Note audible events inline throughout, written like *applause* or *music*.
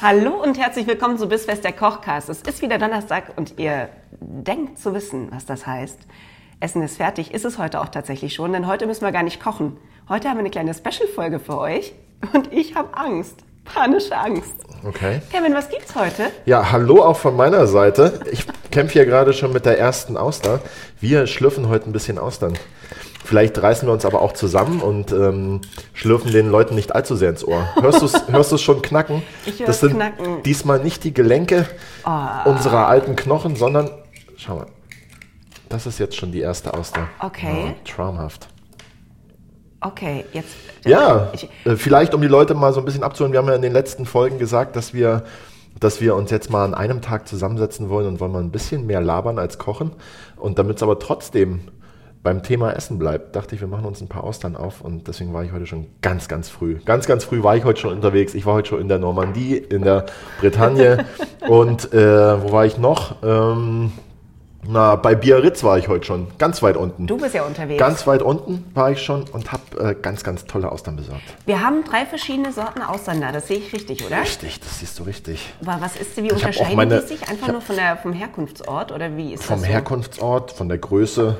Hallo und herzlich willkommen zu Bissfest der Kochcast. Es ist wieder Donnerstag und ihr denkt zu wissen, was das heißt. Essen ist fertig, ist es heute auch tatsächlich schon, denn heute müssen wir gar nicht kochen. Heute haben wir eine kleine Special-Folge für euch und ich habe Angst. Panische Angst. Okay. Kevin, was gibt's heute? Ja, hallo auch von meiner Seite. Ich kämpfe hier gerade schon mit der ersten Auster. Wir schlürfen heute ein bisschen Austern. Vielleicht reißen wir uns aber auch zusammen und ähm, schlürfen den Leuten nicht allzu sehr ins Ohr. Hörst du es *laughs* hörst schon knacken? Ich hör's das sind knacken. diesmal nicht die Gelenke Oh. unserer alten Knochen, sondern, schau mal, das ist jetzt schon die erste Auster. Okay. Oh, traumhaft. Okay, jetzt. Ja, Ich, äh, vielleicht um die Leute mal so ein bisschen abzuholen. Wir haben ja in den letzten Folgen gesagt, dass wir, dass wir uns jetzt mal an einem Tag zusammensetzen wollen und wollen mal ein bisschen mehr labern als kochen. Und damit es aber trotzdem beim Thema Essen bleibt, dachte ich, wir machen uns ein paar Austern auf und deswegen war ich heute schon ganz, ganz früh. Ganz, ganz früh war ich heute schon unterwegs. Ich war heute schon in der Normandie, in der Bretagne *laughs* und äh, wo war ich noch? Ähm, na, bei Biarritz war ich heute schon, ganz weit unten. du bist ja unterwegs. Ganz weit unten war ich schon und habe äh, ganz, ganz tolle Austern besorgt. wir haben drei verschiedene Sorten Austern da, das sehe ich richtig, oder? Richtig, das siehst du richtig. Aber was ist, wie unterscheiden meine- die sich? ich Einfach nur von der, vom Herkunftsort oder wie ist Vom das so? Herkunftsort, von der Größe,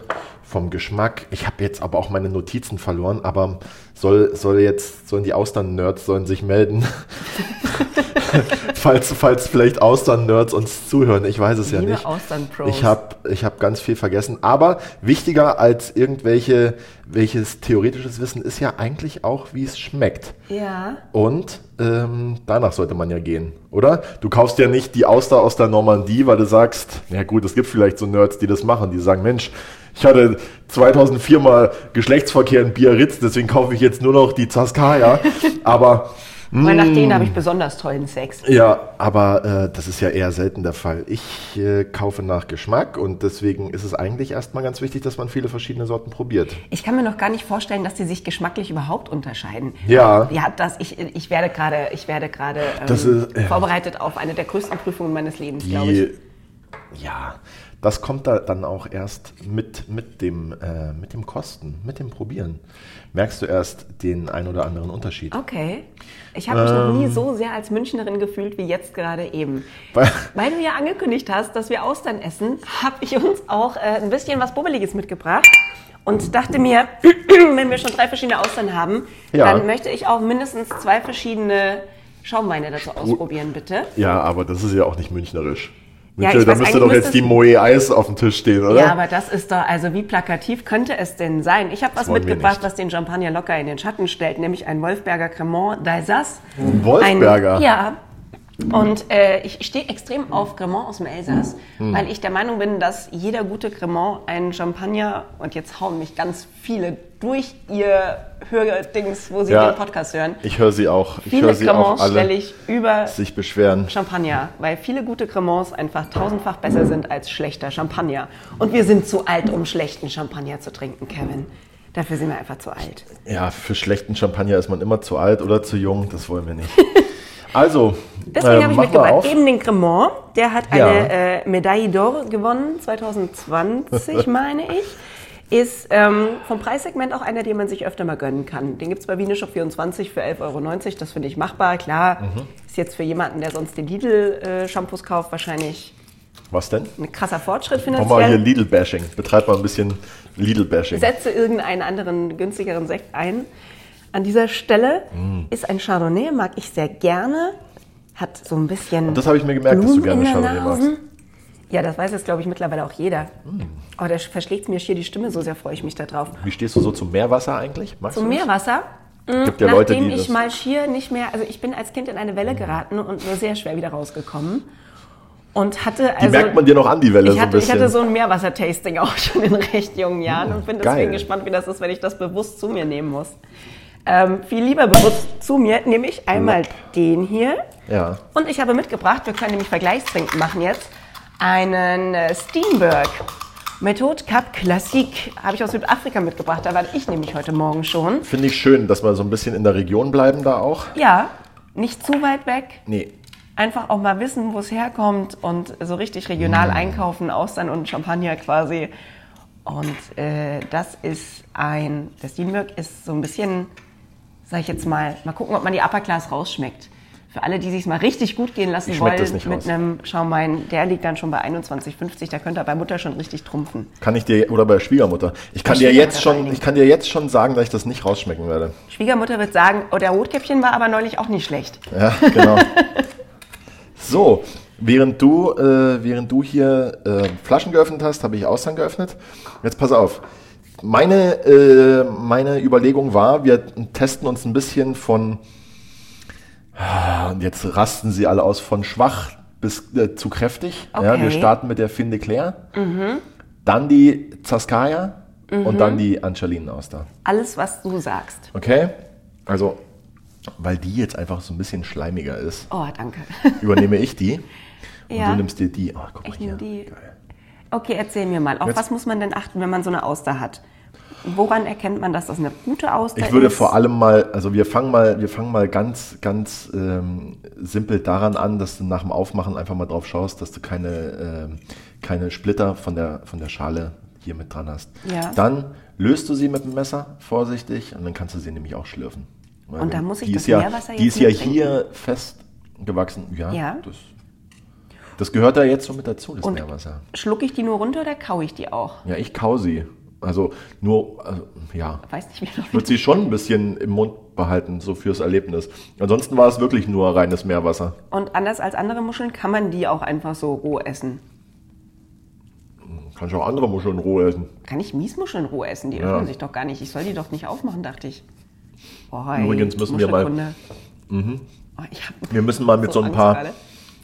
vom Geschmack. Ich habe jetzt aber auch meine Notizen verloren, aber soll, soll jetzt, sollen die Austern-Nerds sollen sich melden. *laughs* falls, falls vielleicht Austern-Nerds uns zuhören, ich weiß es ja Liebe nicht. Austern-Pros. Ich habe ich hab ganz viel vergessen. Aber wichtiger als irgendwelche welches theoretisches Wissen ist ja eigentlich auch, wie es schmeckt. Ja. Und ähm, danach sollte man ja gehen, oder? Du kaufst ja nicht die Auster aus der Normandie, weil du sagst, ja gut, es gibt vielleicht so Nerds, die das machen, die sagen, Mensch, ich hatte 2004 mal Geschlechtsverkehr in Biarritz, deswegen kaufe ich jetzt nur noch die Zaskaya. *laughs* Aber Weil nach denen habe ich besonders tollen Sex. ja, aber äh, das ist ja eher selten der Fall. Ich äh, kaufe nach Geschmack und deswegen ist es eigentlich erstmal ganz wichtig, dass man viele verschiedene Sorten probiert. Ich kann mir noch gar nicht vorstellen, dass die sich geschmacklich überhaupt unterscheiden. Ja. Ja, das, ich, ich werde gerade, ich werde gerade ähm, ja. vorbereitet auf eine der größten Prüfungen meines Lebens, glaube ich. Ja, das kommt da dann auch erst mit, mit, dem, äh, mit dem Kosten, mit dem Probieren. Merkst du erst den ein oder anderen Unterschied. Okay. Ich habe mich noch Ähm. nie so sehr als Münchnerin gefühlt wie jetzt gerade eben. Weil- Weil du ja angekündigt hast, dass wir Austern essen, habe ich uns auch äh, ein bisschen was Bubbeliges mitgebracht und dachte mir, *clears throat* wenn wir schon drei verschiedene Austern haben, Ja. dann möchte ich auch mindestens zwei verschiedene Schaumweine dazu ausprobieren, bitte. Ja, aber das ist ja auch nicht münchnerisch. Ja, Münchner, ich da müsste doch jetzt die Moe Eis auf dem Tisch stehen, oder? Ja, aber das ist doch, also wie plakativ könnte es denn sein? Ich habe was mitgebracht, was den Champagner locker in den Schatten stellt, nämlich ein Wolfberger Cremant d'Alsace. Wolfberger? Ein, ja. Und äh, ich stehe extrem auf Cremant aus dem Elsass, Hm. weil ich der Meinung bin, dass jeder gute Cremant einen Champagner, und jetzt hauen mich ganz viele durch ihr Hördings, wo sie Ja. den Podcast hören. Ich höre sie auch. Ich Viele sie auch Cremants stelle alle ich über sich beschweren. Champagner, weil viele gute Cremants einfach tausendfach besser sind als schlechter Champagner. Und wir sind zu alt, um schlechten Champagner zu trinken, Kevin. Dafür sind wir einfach zu alt. Ja, für schlechten Champagner ist man immer zu alt oder zu jung, das wollen wir nicht. *laughs* Also, Deswegen äh, habe ich mitgebracht eben den Cremant. Der hat Ja. eine äh, Medaille d'Or gewonnen, 2020 *laughs* meine ich. Ist ähm, vom Preissegment auch einer, den man sich öfter mal gönnen kann. Den gibt es bei Wiener Shop 24 für 11,90 Euro. Das finde ich machbar. Klar, Mhm. ist jetzt für jemanden, der sonst den Lidl-Shampoos kauft, wahrscheinlich Was denn? ein krasser Fortschritt Mach mal hier finanziell. Lidl-Bashing. Betreib mal ein bisschen Lidl-Bashing. Setze irgendeinen anderen günstigeren Sekt ein. An dieser Stelle Mm. ist ein Chardonnay, mag ich sehr gerne. Hat so ein bisschen. Das habe ich mir gemerkt, dass du Blumen gerne Chardonnay magst. Ja, das weiß jetzt, glaube ich, mittlerweile auch jeder. Mm. Aber da verschlägt mir schier die Stimme, so sehr freue ich mich da drauf. Wie stehst du so zum Meerwasser eigentlich? Magst Zum? Meerwasser. Gibt ja Leute, Nachdem die ich das mal schier nicht mehr, also ich bin als Kind in eine Welle geraten und nur sehr schwer wieder rausgekommen. Und hatte also. Die merkt man dir noch an, die Welle ich so ein hatte, ich bisschen. hatte so ein Meerwasser-Tasting auch *laughs* schon in recht jungen Jahren und bin deswegen geil. gespannt, wie das ist, wenn ich das bewusst zu mir nehmen muss. Ähm, viel lieber bewusst zu mir nehme ich einmal den hier. Ja. Und ich habe mitgebracht, wir können nämlich Vergleichstrinken machen jetzt, einen äh, Steenberg. Methode Cup Classique habe ich aus Südafrika mitgebracht. Da war ich nämlich heute Morgen schon. Finde ich schön, dass wir so ein bisschen in der Region bleiben da auch. Ja, nicht zu weit weg. Nee. Einfach auch mal wissen, wo es herkommt und so richtig regional einkaufen, Austern und Champagner quasi. Und äh, das ist ein, der Steenberg ist so ein bisschen, sag ich jetzt mal, mal gucken, ob man die Upper Class rausschmeckt. Für alle, die sich mal richtig gut gehen lassen wollen, das nicht mit raus. einem Schaumwein, der liegt dann schon bei 21,50. Da könnt ihr bei Mutter schon richtig trumpfen. Kann ich dir, oder bei Schwiegermutter. Ich kann dir jetzt schon, ich kann dir jetzt schon sagen, dass ich das nicht rausschmecken werde. Schwiegermutter wird sagen, oh, der Rotkäppchen war aber neulich auch nicht schlecht. Ja, genau. *laughs* so, während du, äh, während du hier äh, Flaschen geöffnet hast, habe ich Austern geöffnet. Jetzt pass auf. Meine, äh, meine Überlegung war, wir testen uns ein bisschen von, und jetzt rasten sie alle aus, von schwach bis äh, zu kräftig. Ja, Okay. wir starten mit der Fin de Claire, dann die Zaskaya und dann die Anchalinen-Auster. Alles, was du sagst. Okay? Also, weil die jetzt einfach so ein bisschen schleimiger ist, Oh, danke. *laughs* übernehme ich die. Und Ja. du nimmst dir die. Oh, guck mal Ich hier. nehme die. Geil. Okay, erzähl mir mal. Auf Jetzt- was muss man denn achten, wenn man so eine Auster hat? Woran erkennt man, dass das eine gute Auster Ich würde ist? vor allem mal, also wir fangen mal, wir fangen mal ganz, ganz ähm, simpel daran an, dass du nach dem Aufmachen einfach mal drauf schaust, dass du keine, ähm, keine Splitter von der, von der Schale hier mit dran hast. Ja. Dann löst du sie mit dem Messer vorsichtig und dann kannst du sie nämlich auch schlürfen. Weil Und da muss ich die das ist ja, Meerwasser Die jetzt ist ja hier fest gewachsen. Ja, Ja. Das, das gehört da jetzt so mit dazu, das Und Meerwasser. schlucke ich die nur runter oder kaue ich die auch? Ja, ich kau sie. Also nur, also, ja, Weiß nicht, wie ich würde sie schon ein bisschen im Mund behalten, so fürs Erlebnis. Ansonsten war es wirklich nur reines Meerwasser. Und anders als andere Muscheln kann man die auch einfach so roh essen. Kann ich auch andere Muscheln roh essen. Kann ich Miesmuscheln roh essen? Die Ja. öffnen sich doch gar nicht. Ich soll die doch nicht aufmachen, dachte ich. Oh, Übrigens müssen wir mal- Mhm. Oh, Wir müssen mal mit so, so ein paar, gerade.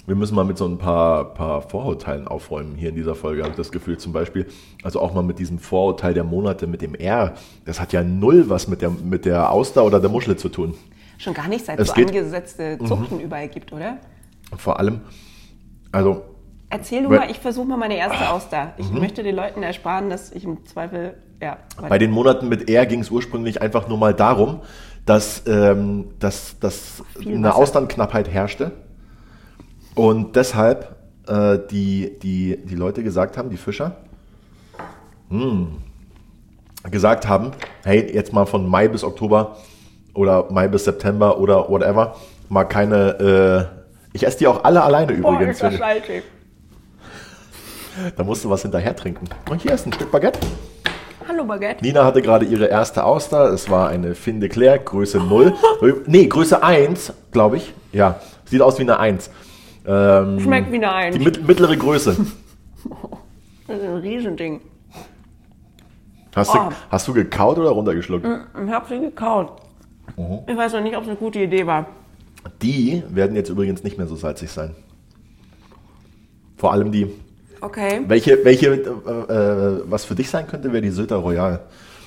Wir müssen mal mit so ein paar, paar Vorurteilen aufräumen hier in dieser Folge, habe ich das Gefühl. Zum Beispiel, also auch mal mit diesem Vorurteil der Monate mit dem R. Das hat ja null was mit der, mit der Auster oder der Muschel zu tun. Schon gar nicht, seit Es so geht- Mhm. angesetzte Zuchten überall gibt, oder? Vor allem, also Erzähl du mal, ich versuche mal meine erste Auster. Ich Mhm. möchte den Leuten ersparen, dass ich im Zweifel, ja. Bei den Monaten mit R ging es ursprünglich einfach nur mal darum, dass, ähm, dass, dass Viel eine Wasser. Austernknappheit herrschte und deshalb äh, die, die, die Leute gesagt haben, die Fischer, hm, gesagt haben, hey, jetzt mal von Mai bis Oktober oder Mai bis September oder whatever, mal keine, äh, ich esse die auch alle alleine Boah, übrigens. ist das salzig. da musst du was hinterher trinken. Und hier ist ein Stück Baguette. Hallo Baguette. Nina hatte gerade ihre erste Auster. Es war eine Fin de Claire, Größe 0. *laughs* Nee, Größe 1, glaube ich. Ja, sieht aus wie eine 1. Ähm, Schmeckt wie eine Eins. Die mit, mittlere Größe. *laughs* Das ist ein Riesending. Hast, Oh. du, hast du gekaut oder runtergeschluckt? Ich habe sie gekaut. Mhm. Ich weiß noch nicht, ob es eine gute Idee war. Die werden jetzt übrigens nicht mehr so salzig sein. Vor allem die. Okay. Welche, welche äh, äh, was für dich sein könnte, wäre die Sylter Royal.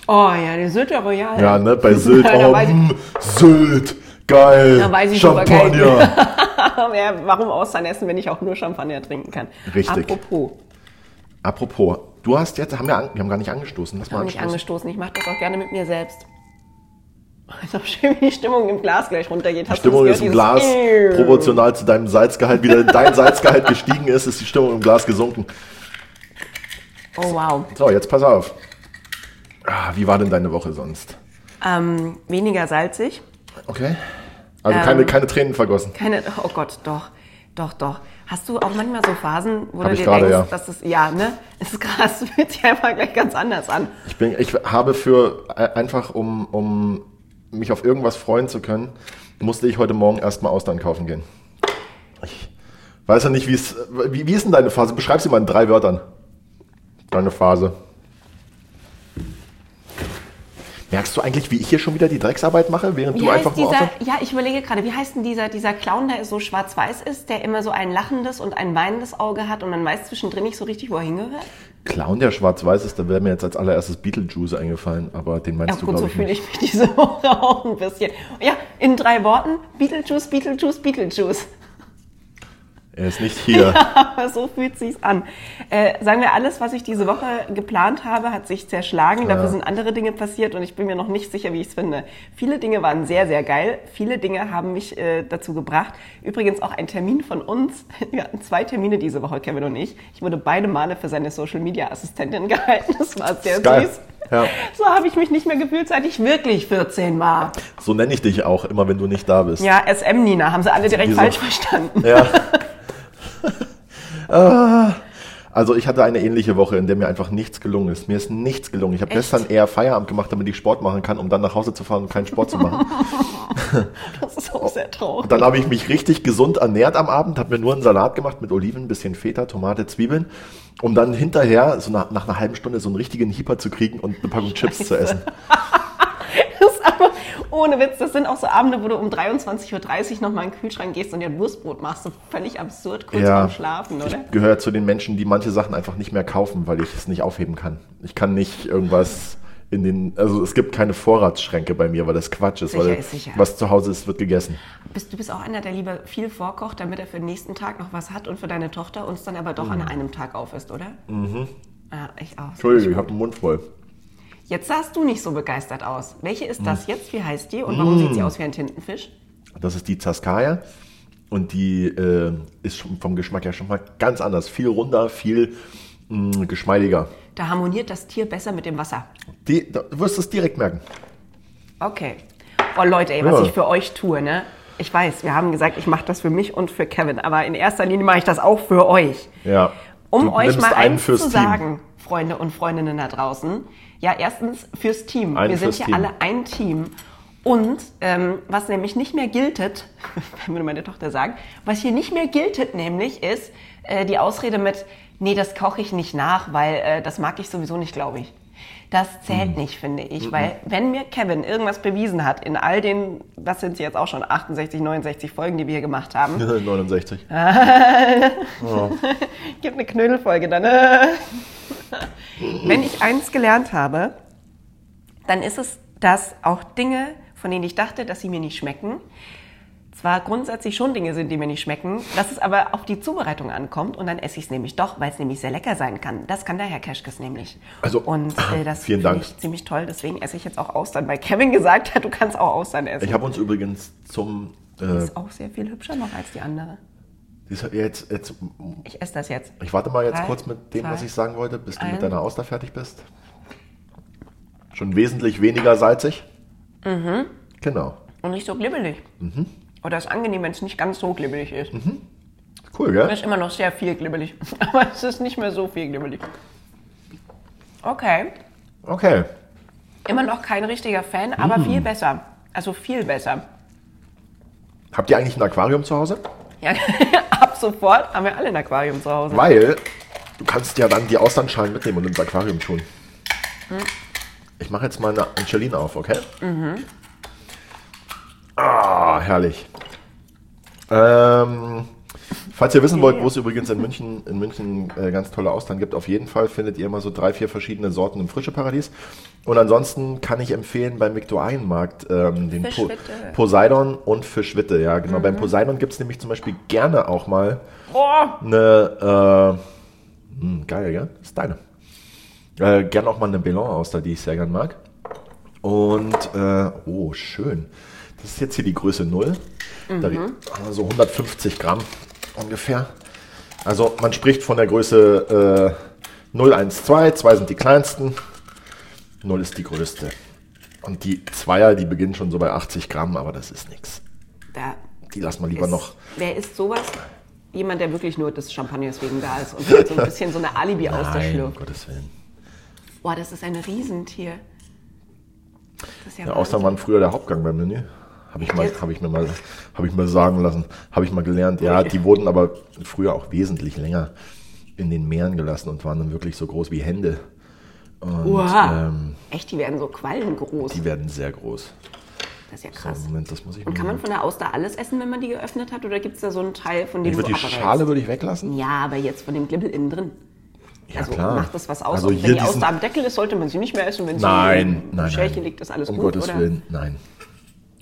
Oh ja, der Sylter Royal. Ja, ne, bei Sylt. *laughs* Oh, mm, Sylt, geil. Da weiß ich super Champagner. *laughs* *laughs* ja, warum Austern essen, wenn ich auch nur Champagner trinken kann? Richtig. Apropos, Apropos, du hast jetzt, haben wir, an, wir haben gar nicht angestoßen. Lass ich habe nicht angestoßen. Ich mache das auch gerne mit mir selbst. Ist auch schön, wie die Stimmung im Glas gleich runtergeht. Die Stimmung ist im Glas proportional zu deinem Salzgehalt. Wie dein Salzgehalt gestiegen ist, ist die Stimmung im Glas gesunken. Oh wow. So, jetzt pass auf. Ah, wie war denn deine Woche sonst? Ähm, weniger salzig. Okay. Also keine, keine Tränen vergossen. Keine, oh Gott, doch, doch, doch. Hast du auch manchmal so Phasen, wo Hab du dir gerade, denkst, ja. dass es, ja, ne? Es ist krass, *laughs* fühlt sich einfach gleich ganz anders an. Ich, bin, ich habe für äh, einfach, um, um mich auf irgendwas freuen zu können, musste ich heute Morgen erstmal Austern kaufen gehen. Ich weiß ja nicht, wie es. Wie, wie ist denn deine Phase? Beschreib sie mal in drei Wörtern. Deine Phase. Merkst du eigentlich, wie ich hier schon wieder die Drecksarbeit mache, während Wie du einfach nur dieser, Austern? ja, ich überlege gerade, wie heißt denn dieser, dieser Clown, der so schwarz-weiß ist, der immer so ein lachendes und ein weinendes Auge hat und man weiß zwischendrin nicht so richtig, wo er hingehört? Clown, der schwarz-weiß ist, da wäre mir jetzt als allererstes Beetlejuice eingefallen, aber den Ja, meinst du, gut, glaube so ich, fühle nicht. ich mich *laughs* diese Woche auch ein bisschen. Ja, in drei Worten: Beetlejuice, Beetlejuice, Beetlejuice. Er ist nicht hier. *laughs* Aber so fühlt sich's an. Äh, sagen wir, alles, was ich diese Woche geplant habe, hat sich zerschlagen. Dafür sind andere Dinge passiert und ich bin mir noch nicht sicher, wie ich es finde. Viele Dinge waren sehr, sehr geil. Viele Dinge haben mich äh, dazu gebracht. Übrigens auch ein Termin von uns. *laughs* Wir hatten zwei Termine diese Woche, Kevin und ich. Ich wurde beide Male für seine Social Media Assistentin *laughs* gehalten. Das war sehr Geil. süß. Ja. So habe ich mich nicht mehr gefühlt, seit ich wirklich 14 war. So nenne ich dich auch immer, wenn du nicht da bist. Ja, SM Nina, haben sie alle direkt Wieso? falsch verstanden. Ja. *laughs* Ah, Also ich hatte eine ähnliche Woche, in der mir einfach nichts gelungen ist. Mir ist nichts gelungen. Ich habe gestern eher Feierabend gemacht, damit ich Sport machen kann, um dann nach Hause zu fahren und keinen Sport zu machen. *laughs* Das ist auch sehr traurig. Dann habe ich mich richtig gesund ernährt am Abend, habe mir nur einen Salat gemacht mit Oliven, bisschen Feta, Tomate, Zwiebeln, um dann hinterher, so nach, nach einer halben Stunde, so einen richtigen Hieper zu kriegen und eine Packung Chips zu essen. *laughs* Ohne Witz, das sind auch so Abende, wo du um 23.30 Uhr nochmal in den Kühlschrank gehst und dir ein Wurstbrot machst. So völlig absurd, kurz vorm Schlafen, oder? Ich gehöre zu den Menschen, die manche Sachen einfach nicht mehr kaufen, weil ich es nicht aufheben kann. Ich kann nicht irgendwas in den, also es gibt keine Vorratsschränke bei mir, weil das Quatsch ist, Sicher weil ist sicher. was zu Hause ist, wird gegessen. Bist, du bist auch einer, der lieber viel vorkocht, damit er für den nächsten Tag noch was hat und für deine Tochter und es dann aber doch an einem Tag auf ist, oder? Mhm. Ja, ich auch. Entschuldigung, ich habe den Mund voll. Jetzt sahst du nicht so begeistert aus. Welche ist das jetzt? Wie heißt die? Und warum sieht sie aus wie ein Tintenfisch? Das ist die Zaskaya und die äh, ist vom Geschmack her schon mal ganz anders. Viel runder, viel mh, geschmeidiger. Da harmoniert das Tier besser mit dem Wasser. Die, da, du wirst es direkt merken. Okay. Oh Leute, ey, was Ja. ich für euch tue, ne? Ich weiß, wir haben gesagt, ich mache das für mich und für Kevin, aber in erster Linie mache ich das auch für euch. Ja. Um Du euch mal eins zu sagen, Freunde und Freundinnen da draußen. Ja, erstens fürs Team. Einen wir sind hier Team. alle ein Team. Und ähm, was nämlich nicht mehr giltet, *laughs* würde meine Tochter sagen, was hier nicht mehr giltet nämlich ist äh, die Ausrede mit, nee, das koche ich nicht nach, weil äh, das mag ich sowieso nicht, glaube ich. Das zählt Mhm. nicht, finde ich, weil wenn mir Kevin irgendwas bewiesen hat in all den, was sind sie jetzt auch schon, 68, 69 Folgen, die wir hier gemacht haben, *laughs* 69. *laughs* Gibt eine Knödelfolge dann. Wenn ich eins gelernt habe, dann ist es, dass auch Dinge, von denen ich dachte, dass sie mir nicht schmecken, zwar grundsätzlich schon Dinge sind, die mir nicht schmecken, dass es aber auf die Zubereitung ankommt und dann esse ich es nämlich doch, weil es nämlich sehr lecker sein kann. Das kann der Herr Keschkes nämlich. Also, und äh, *laughs* das finde ich ziemlich toll. Deswegen esse ich jetzt auch Austern, weil Kevin gesagt hat, du kannst auch Austern essen. Ich habe uns übrigens zum. Äh, ist auch sehr viel hübscher noch als die andere. Jetzt, jetzt, Ich esse das jetzt. ich warte mal jetzt Drei, kurz mit dem, was zwei, ich sagen wollte, bis du mit deiner Auster fertig bist. Schon wesentlich weniger salzig. Mhm. Genau. Und nicht so glibbelig. Oder ist angenehm, wenn es nicht ganz so glibbelig ist. Cool, Es gell? ist immer noch sehr viel glibbelig. *laughs* Aber es ist nicht mehr so viel glibbelig. Okay. Okay. Immer noch kein richtiger Fan, aber viel besser. Also viel besser. Habt ihr eigentlich ein Aquarium zu Hause? Ja, *laughs* ab sofort haben wir alle ein Aquarium zu Hause. Weil du kannst ja dann die Austernschalen mitnehmen und ins Aquarium tun. Hm. Ich mache jetzt mal eine Angeline auf, okay? Ah, herrlich. Ähm, falls ihr wissen wollt, wo es übrigens in München, in München äh, ganz tolle Austern gibt, auf jeden Fall findet ihr immer so drei, vier verschiedene Sorten im Frische Paradies. Und ansonsten kann ich empfehlen beim Viktualienmarkt ähm, den po. Poseidon und Fischwitte. Ja, genau. Beim Poseidon gibt es nämlich zum Beispiel gerne auch mal eine, äh, hm, geil, gell? Das ist deine. Äh, gern auch mal eine Belon-Auster, die ich sehr gern mag. Und, äh, oh, schön. Das ist jetzt hier die Größe 0. Da die, so 150 Gramm ungefähr. Also man spricht von der Größe äh, 0, 1, 2. 2 sind die kleinsten. 0 ist die größte. Und die Zweier, die beginnen schon so bei 80 Gramm, aber das ist nichts. Die lassen wir lieber ist, noch. Wer ist sowas? Jemand, der wirklich nur des Champagners wegen da ist und so ein bisschen so eine alibi aus *laughs* der Nein, um schlürft. Gottes Willen. Boah, das ist ein Riesentier. Das ist ja Ja, Wahnsinn. waren früher der Hauptgang beim Menü. Habe ich, mal- hab ich, mir mal- hab ich mal sagen lassen. Habe ich mal gelernt. Ja, die wurden aber früher auch wesentlich länger in den Meeren gelassen und waren dann wirklich so groß wie Hände. Und Uah. ähm, Echt, die werden so quallengroß. die werden sehr groß. Das ist ja So, krass. Moment, das muss ich Und kann man von der Auster alles essen, wenn man die geöffnet hat? Oder gibt es da so einen Teil, von dem Ich du die? Schale würde ich weglassen. Ja, aber jetzt von dem Glibbel innen drin. Ja, also klar. macht das was aus? Also wenn die Auster am Deckel ist, sollte man sie nicht mehr essen. Wenn sie Nein, im nein, Schälchen nein. liegt, ist alles um gut, Gottes oder? Willen, nein.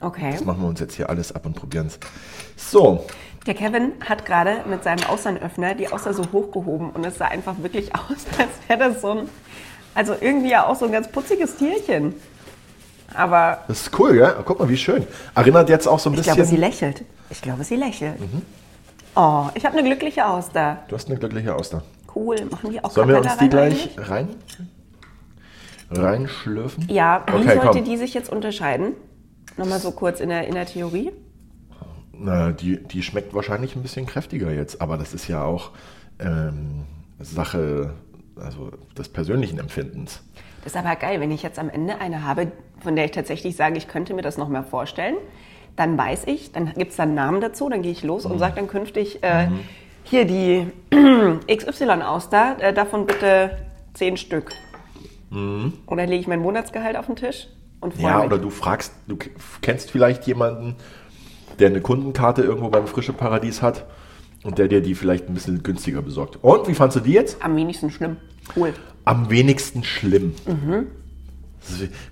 Okay. Das machen wir uns jetzt hier alles ab und probieren es. So, Der Kevin hat gerade mit seinem Austernöffner die Auster so hochgehoben und es sah einfach wirklich *laughs* aus, als wäre das so ein, also irgendwie ja auch so ein ganz putziges Tierchen. Aber das ist cool, ja? Guck mal, wie schön. Erinnert jetzt auch so ein ich bisschen. glaube, sie lächelt. Ich glaube, sie lächelt. Mhm. Oh, ich habe eine glückliche Auster. du hast eine glückliche Auster. Cool. Machen die auch Sollen wir uns die gleich eigentlich? rein reinschlürfen? Ja, wie Okay, sollte komm. die sich jetzt unterscheiden? Nochmal so kurz in der, in der Theorie. Na, die, die schmeckt wahrscheinlich ein bisschen kräftiger jetzt, aber das ist ja auch ähm, Sache also des persönlichen Empfindens. Das ist aber geil, wenn ich jetzt am Ende eine habe, von der ich tatsächlich sage, ich könnte mir das noch mal vorstellen, dann weiß ich, dann gibt es dann einen Namen dazu, dann gehe ich los Mhm. und sage dann künftig, äh, hier die *clears throat* XY-Auster, äh, davon bitte zehn Stück. Und dann lege ich mein Monatsgehalt auf den Tisch und freue. Ja, mich. oder du fragst, du kennst vielleicht jemanden, der eine Kundenkarte irgendwo beim Frische Paradies hat und der dir die vielleicht ein bisschen günstiger besorgt. Und wie fandst du die jetzt? Am wenigsten schlimm. Cool. Am wenigsten schlimm. Mhm.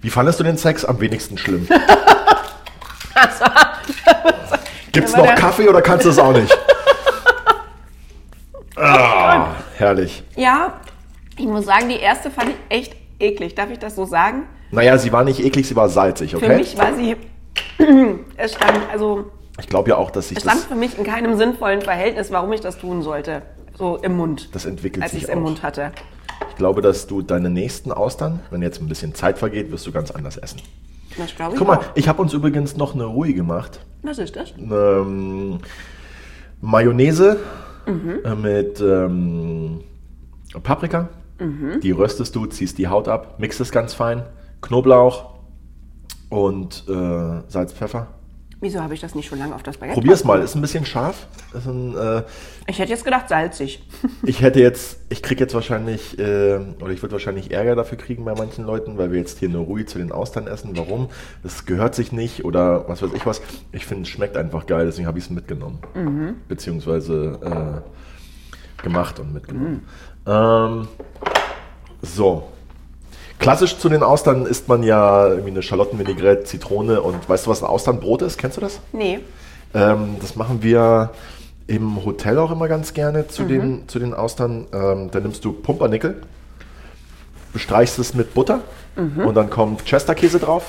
Wie fandest du den Sex am wenigsten schlimm? *laughs* Gibt's Ja, aber noch Kaffee oder kannst du es auch nicht? *laughs* ah, herrlich. Ja, ich muss sagen, die erste fand ich echt eklig. Darf ich das so sagen? Naja, sie war nicht eklig, sie war salzig, okay? Für mich war sie, *clears throat* es stand, also ich glaube ja auch, dass sich Es stand das, für mich in keinem sinnvollen Verhältnis, warum ich das tun sollte. So im Mund. das entwickelt als ich sich es im. Mund hatte. Ich glaube, dass du deine nächsten Austern, wenn jetzt ein bisschen Zeit vergeht, wirst du ganz anders essen. Das glaube ich Guck mal, auch. ich habe uns übrigens noch eine Ruhe gemacht. Was ist das? Ähm, Mayonnaise Mhm. äh, mit ähm, Paprika. Mhm. Die röstest du, ziehst die Haut ab, mixt es ganz fein. Knoblauch und äh, Salz, Pfeffer. Wieso habe ich das nicht schon lange auf das Baguette? Probier's mal, ist ein bisschen scharf. Ein, äh, Ich hätte jetzt gedacht salzig. *laughs* ich hätte jetzt, ich krieg jetzt wahrscheinlich, äh, oder ich würde wahrscheinlich Ärger dafür kriegen bei manchen Leuten, weil wir jetzt hier eine Ruhe zu den Austern essen. Warum? Das gehört sich nicht oder was weiß ich was. Ich finde, es schmeckt einfach geil, deswegen habe ich es mitgenommen. Beziehungsweise äh, gemacht und mitgenommen. Ähm, so. Klassisch zu den Austern isst man ja irgendwie eine Schalottenvinaigrette, Zitrone und weißt du, was ein Austernbrot ist? Kennst du das? Nee. Ähm, das machen wir im Hotel auch immer ganz gerne zu, den, zu den Austern. Ähm, da nimmst du Pumpernickel, bestreichst es mit Butter und dann kommt Chesterkäse drauf.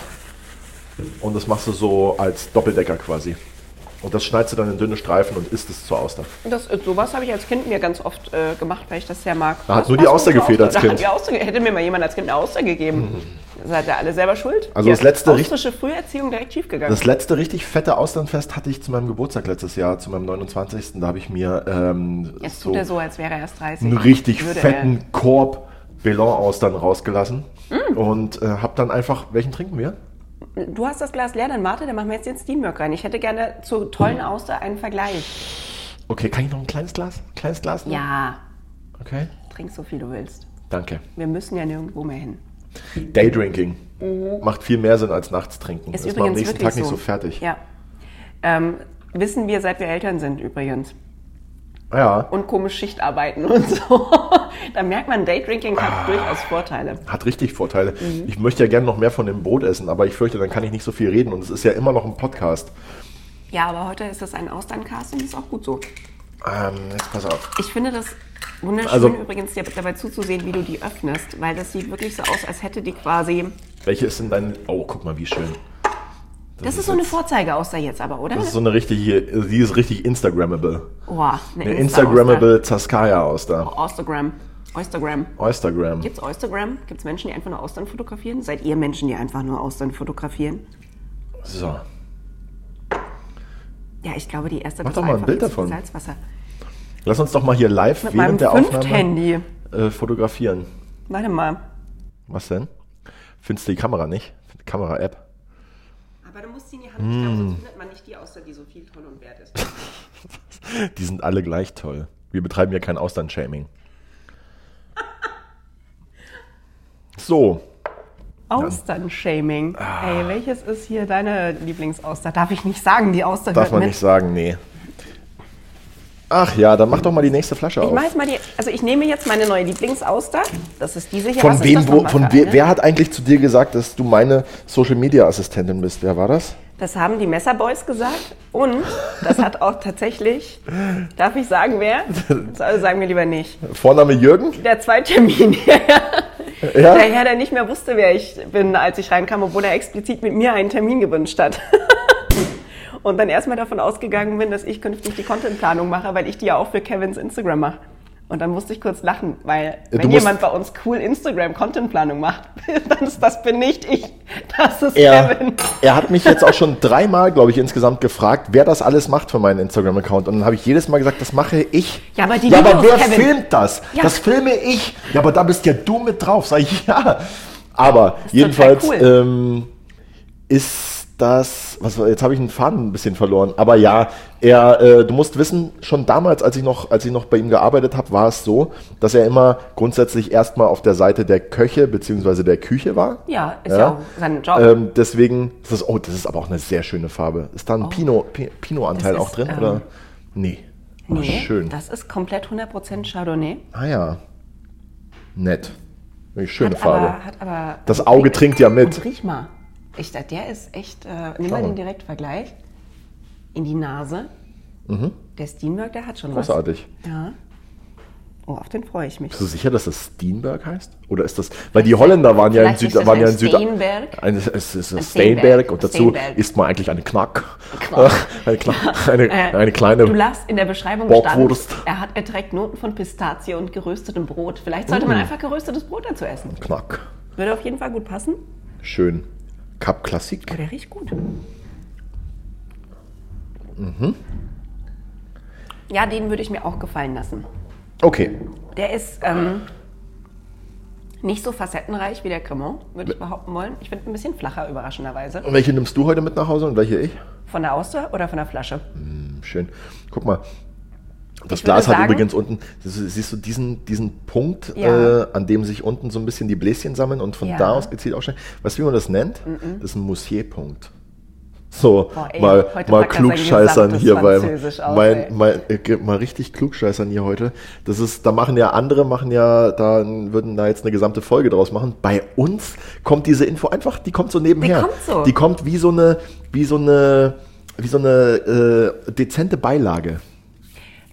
Und das machst du so als Doppeldecker quasi. Und das schneidest du dann in dünne Streifen und isst es zur Auster. Das, sowas habe ich als Kind mir ganz oft äh, gemacht, weil ich das sehr mag. Da hat nur die Auster gefehlt als Kind. Auster, hätte mir mal jemand als Kind eine Auster gegeben. Seid ihr alle selber schuld? Also das letzte Austrische Früherziehung direkt schiefgegangen. Das letzte richtig fette Austernfest hatte ich zu meinem Geburtstag letztes Jahr, zu meinem 29. Da habe ich mir ähm, Jetzt tut er so, als wäre er erst 30. einen richtig fetten Korb Belon-Austern rausgelassen. Und äh, habe dann einfach, welchen trinken wir? Du hast das Glas leer, dann warte, dann machen wir jetzt den Steamwork rein. Ich hätte gerne zur tollen Auster einen Vergleich. Okay, kann ich noch ein kleines Glas? Ein kleines Glas? nehmen? Ja, Okay, trink so viel du willst. danke. Wir müssen ja nirgendwo mehr hin. Daydrinking macht viel mehr Sinn als nachts trinken. Mhm. Ist ist man am nächsten Tag nicht so. so fertig. Ja. Ähm, wissen wir, seit wir Eltern sind übrigens. Ja, Und komisch Schicht arbeiten *laughs* und so. da merkt man, Daydrinking hat Ah. durchaus Vorteile. hat richtig Vorteile. Mhm. Ich möchte ja gerne noch mehr von dem Brot essen, aber ich fürchte, dann kann ich nicht so viel reden und es ist ja immer noch ein Podcast. Ja, aber heute ist das ein Austerncast und ist auch gut so. Ähm, jetzt pass auf. Ich finde das wunderschön Also- übrigens, dir dabei zuzusehen, wie du die öffnest, weil das sieht wirklich so aus, als hätte die quasi. Welche ist denn dein... Oh, guck mal, wie schön. Das, ist so eine Vorzeigeauster jetzt aber, oder? Das ist so eine richtige, die ist richtig Instagrammable. oh, eine, Eine. Instagrammable Zaskaya-Auster. Oystergram. Oystergram. Oystergram. Gibt's Oystergram? Gibt's Menschen, die einfach nur Austern fotografieren? Seid ihr Menschen, die einfach nur Austern fotografieren? So. Ja, ich glaube, die erste Mach das doch mal ein Bild davon. Salzwasser. Lass uns doch mal hier live Mit während der Aufnahme Fünft-Handy. äh, fotografieren. Warte mal. Was denn? Findest du die Kamera nicht? Die Kamera-App? Aber du musst sie in die Hand nehmen, Mm. sonst findet man nicht die Auster, die so viel toll und wert ist. *laughs* Die sind alle gleich toll. Wir betreiben ja kein Austern-Shaming. *laughs* So, Austern-Shaming. Ey, welches ist hier deine Lieblingsauster? Darf ich nicht sagen, die Auster darf man mit. nicht sagen, nee. Ach ja, dann mach doch mal die nächste Flasche Ich auf. mache jetzt mal die, also ich nehme jetzt meine neue Lieblingsauster. Das ist diese hier. Von Was wem, wo, von we, eine? wer hat eigentlich zu dir gesagt, dass du meine Social Media Assistentin bist? Wer war das? Das haben die Messerboys gesagt und das hat auch tatsächlich, darf ich sagen, wer? Das sagen wir lieber nicht. Vorname Jürgen? Der Zweitermin. *laughs* Ja. Der Herr, der nicht mehr wusste, wer ich bin, als ich reinkam, obwohl er explizit mit mir einen Termin gewünscht hat. Und dann erstmal davon ausgegangen bin, dass ich künftig die Contentplanung mache, weil ich die ja auch für Kevins Instagram mache. Und dann musste ich kurz lachen, weil wenn jemand bei uns cool Instagram-Contentplanung macht, *laughs* dann ist das bin nicht ich, das ist Er, Kevin. er hat mich jetzt auch schon dreimal, glaube ich, insgesamt gefragt, wer das alles macht für meinen Instagram-Account. Und dann habe ich jedes Mal gesagt, das mache ich. Ja, aber die ja, aber wer Kevin. filmt das? Ja. Das filme ich. Ja, aber da bist ja du mit drauf. Sag ich, ja. Aber jedenfalls total ähm, ist das, was jetzt habe ich den Faden ein bisschen verloren. Aber ja, er, äh, du musst wissen, schon damals, als ich noch, als ich noch bei ihm gearbeitet habe, war es so, dass er immer grundsätzlich erstmal auf der Seite der Köche bzw. der Küche war. Ja, ist ja, auch sein Job. Ähm, deswegen, das ist, oh, das ist aber auch eine sehr schöne Farbe. Ist da ein Pinot, Pi- Pinot-Anteil auch drin? ähm, oder? Nee. Oh, nee, schön. das ist komplett 100% Chardonnay. ah ja. Nett. Eine schöne Hat Farbe. aber, aber Das Auge trinkt ja mit. Und riech mal. Ich dachte, der ist echt, äh, nimm mal den Direktvergleich. In die Nase. Der Steenberg, der hat schon Mhm. Großartig. was. Ja. Oh, auf den freue ich mich. Bist du sicher, dass das Steenberg heißt? Oder ist das, weil die Holländer waren ja in Süd, waren ja ein in Süd, Steenberg. Ein, es ist ein Steenberg. Steenberg und dazu Steenberg. isst man eigentlich *laughs* eine Knack. Knack. eine, Knack eine, Äh, eine kleine. Du las in der Beschreibung Bockwurst. stand, er, hat, er trägt Noten von Pistazie und geröstetem Brot. Vielleicht sollte Mm. man einfach geröstetes Brot dazu essen. Knack. Würde auf jeden Fall gut passen. Schön. Cup Klassik. Aber der riecht gut. Mhm. Ja, den würde ich mir auch gefallen lassen. Okay. Der ist ähm, nicht so facettenreich wie der Cremant, würde ich behaupten wollen. Ich finde ein bisschen flacher, überraschenderweise. Und welche nimmst du heute mit nach Hause und welche ich? Von der Auster oder von der Flasche? Schön. Guck mal. Das Ich Glas hat sagen- übrigens unten, siehst du diesen, diesen Punkt, Ja. äh, an dem sich unten so ein bisschen die Bläschen sammeln und von Ja. da aus gezielt aussteigen. Weißt du, wie man das nennt? Das ist ein Moussier-Punkt. So, Boah, ey, mal, mal er klugscheißern hier beim, mal, mal, äh, mal richtig klugscheißern hier heute. Das ist, da machen ja andere, machen ja, da würden da jetzt eine gesamte Folge draus machen. Bei uns kommt diese Info einfach, die kommt so nebenher. kommt so. Die kommt wie so eine, wie so eine, wie so eine äh, dezente Beilage.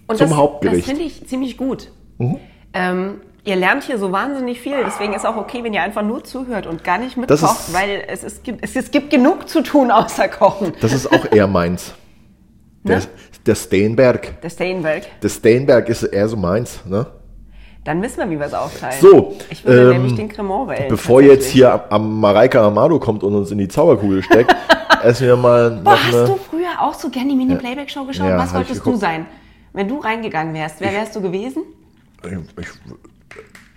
Und Zum das, Hauptgericht. Das finde ich ziemlich gut. Mhm. Ähm, ihr lernt hier so wahnsinnig viel, deswegen ist auch okay, wenn ihr einfach nur zuhört und gar nicht mitkocht, weil es, ist, es, es gibt genug zu tun außer Kochen. Das ist auch eher meins. Der, *laughs* Ne? der Steinberg. Der Steinberg. Der Steinberg ist eher so meins. Ne? Dann wissen wir, wie wir es aufteilen. So, Ich würde ähm, nämlich den Cremant wählen. Bevor jetzt hier am- am Mareike Amado kommt und uns in die Zauberkugel steckt, *laughs* essen wir mal Boah, hast eine. du früher auch so gerne die Mini-Playback-Show geschaut? Ja, Was wolltest du sein? Wenn du reingegangen wärst, wer wärst du gewesen? Ich,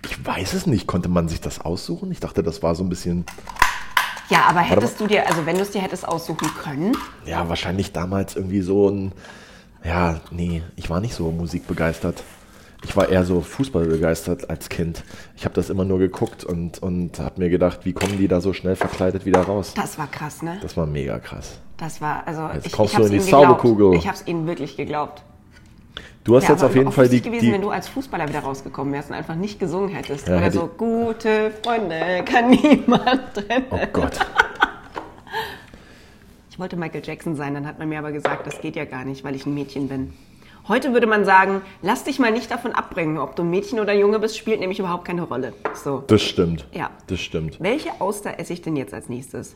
ich weiß es nicht. Konnte man sich das aussuchen? Ich dachte, das war so ein bisschen. Ja, aber hättest du dir, also wenn du es dir hättest aussuchen können, Ja, wahrscheinlich damals irgendwie so ein. Ja, nee, ich war nicht so musikbegeistert. Ich war eher so fußballbegeistert als Kind. Ich habe das immer nur geguckt und, und habe mir gedacht, wie kommen die da so schnell verkleidet wieder raus? das war krass, ne? Das war mega krass. Das war, also Jetzt ich, kommst ich du in die. Zauberkugel. Ich habe es ihnen wirklich geglaubt. Du hast Ja, jetzt auf jeden Fall die. gewesen, die wenn du als Fußballer wieder rausgekommen wärst und einfach nicht gesungen hättest. Ja, Oder hätte so, gute Freunde kann niemand trennen. oh Gott. *laughs* Ich wollte Michael Jackson sein, dann hat man mir aber gesagt, das geht ja gar nicht, weil ich ein Mädchen bin. Heute würde man sagen, lass dich mal nicht davon abbringen, ob du ein Mädchen oder ein Junge bist, spielt nämlich überhaupt keine Rolle. So. Das stimmt. Ja. Das stimmt. Welche Auster esse ich denn jetzt als nächstes?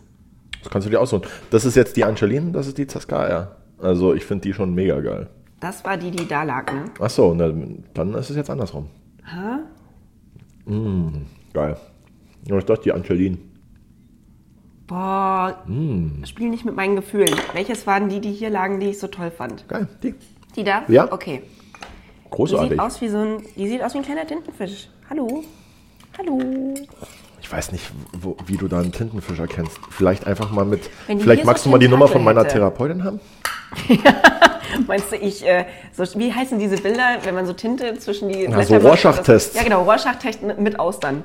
Das kannst du dir aussuchen. Das ist jetzt die Angeline, das ist die Zaskaya. Also ich finde die schon mega geil. Das war die, die da lag, ne? Ach so, na, dann ist es jetzt andersrum. Ha? Mm, geil. Ja, ich dachte die Angeline. Boah, Mm. spiel nicht mit meinen Gefühlen. Welches waren die, die hier lagen, die ich so toll fand? Geil, die. Die da? Ja. Okay. Die Großartig. sieht aus wie so ein, die sieht aus wie ein kleiner Tintenfisch. Hallo? Hallo? Ich weiß nicht, wo, wie du da einen Tintenfisch erkennst. Vielleicht einfach mal mit. Die Vielleicht magst so du mal die Nummer von meiner hätte. Therapeutin haben? *laughs* Meinst du, ich, äh, so, wie heißen diese Bilder, wenn man so Tinte zwischen die Ja, Blätter so? Rorschach-Tests. Ja, genau, Rorschach-Test mit, Austern.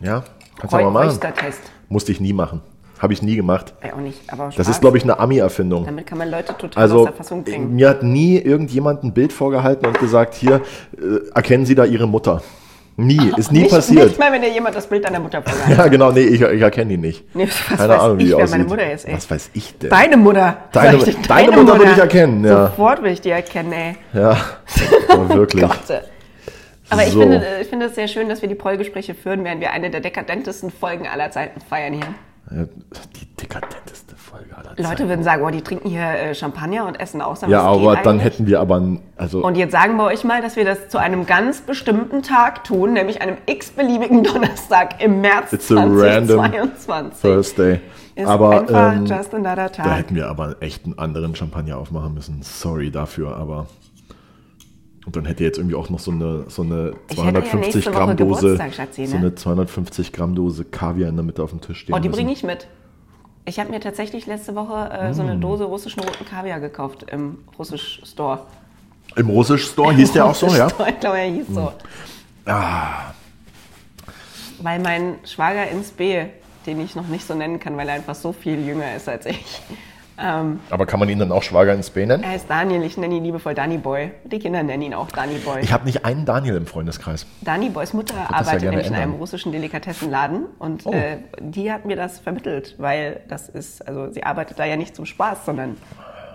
Ja, kannst du mal machen. Oyster-Test. Musste ich nie machen. Habe ich nie gemacht. Ja, auch nicht, aber Das Spaß. ist, glaube ich, eine Ami-Erfindung. Damit kann man Leute total Also aus der Fassung bringen. mir hat nie irgendjemand ein Bild vorgehalten und gesagt, hier, äh, erkennen Sie da Ihre Mutter. Nie, ist nie nicht, passiert. Nicht mal, wenn dir jemand das Bild deiner Mutter *laughs* vorhält. Ja, genau, nee, ich, ich erkenne ihn nicht. Nee, was Keine weiß Ahnung, wie ich, die wer aussieht. meine Mutter ist, ey. Was weiß ich denn? Deine Mutter. Deine- ich dir, deine Mutter würde ich erkennen, ja. Sofort würde ich die erkennen, ey. Ja, aber *laughs* wirklich. Gott. Aber ich, So. finde, äh, ich finde es sehr schön, dass wir die Prollgespräche führen, während wir eine der dekadentesten Folgen aller Zeiten feiern hier. Ja, Die dekadenteste Folge aller Zeiten. Leute würden sagen, oh, die trinken hier äh, Champagner und essen mal, Ja, aber dann hätten wir aber, also, Und jetzt sagen wir euch mal, dass wir das zu einem ganz bestimmten Tag tun, nämlich einem x-beliebigen *laughs* Donnerstag im März It's a random 2022. Thursday. Ist aber einfach ähm, just another da Tag. hätten wir aber echt einen anderen Champagner aufmachen müssen. Sorry dafür, aber. Und dann hätte jetzt irgendwie auch noch so eine, so eine Ich hätte ja 250 nächste Woche Gramm Dose, Schatzi, so ne? eine 250 Gramm Dose Kaviar in der Mitte auf dem Tisch stehen Oh, die bringe ich mit. Ich habe mir tatsächlich letzte Woche äh, so eine Mm. Dose russischen roten Kaviar gekauft im Russisch Store. Im Russisch Store hieß der auch so, ja? Store, ich glaube, er hieß so. Ah, Weil mein Schwager ins B, den ich noch nicht so nennen kann, weil er einfach so viel jünger ist als ich. Ähm, aber kann man ihn dann auch Schwager ins B nennen? er heißt Daniel, ich nenne ihn liebevoll Danny Boy. Die Kinder nennen ihn auch Danny Boy. Ich habe nicht einen Daniel im Freundeskreis. Danny Boys Mutter ja arbeitet gerne nämlich in einem ändern. russischen Delikatessenladen und Oh. äh, die hat mir das vermittelt, weil das ist, also sie arbeitet da ja nicht zum Spaß, sondern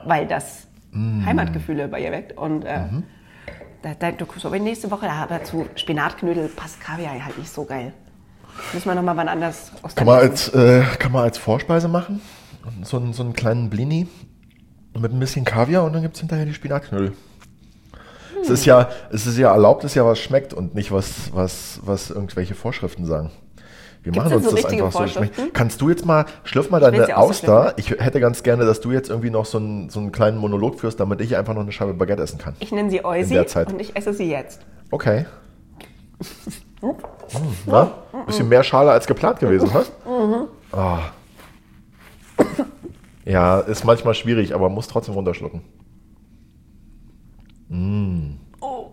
weil das Mm. Heimatgefühle bei ihr weckt. Und äh, Mhm. da, da, du guckst aber nächste Woche, da aber zu Spinatknödel passt Kaviar halt nicht so geil. Müssen wir nochmal wann anders aus Kann man als, äh, kann man als Vorspeise machen. So, einen- so einen kleinen Blini mit ein bisschen Kaviar und dann gibt es hinterher die Spinatknödel. Es ist ja, es ist ja erlaubt, es ist ja was schmeckt und nicht was, was, was irgendwelche Vorschriften sagen. Wir Gibt's machen uns so das einfach so. Ich mein, kannst du jetzt mal, schlürf mal deine so Auster. Ich hätte ganz gerne, dass du jetzt irgendwie noch so einen, so einen kleinen Monolog führst, damit ich einfach noch eine Scheibe Baguette essen kann. Ich nenne sie Eusi und ich esse sie jetzt. Okay. *laughs* Hm, na? Bisschen mehr Schale als geplant gewesen, hä? Ah. Ja, ist manchmal schwierig, aber muss trotzdem runterschlucken. Mm. Oh,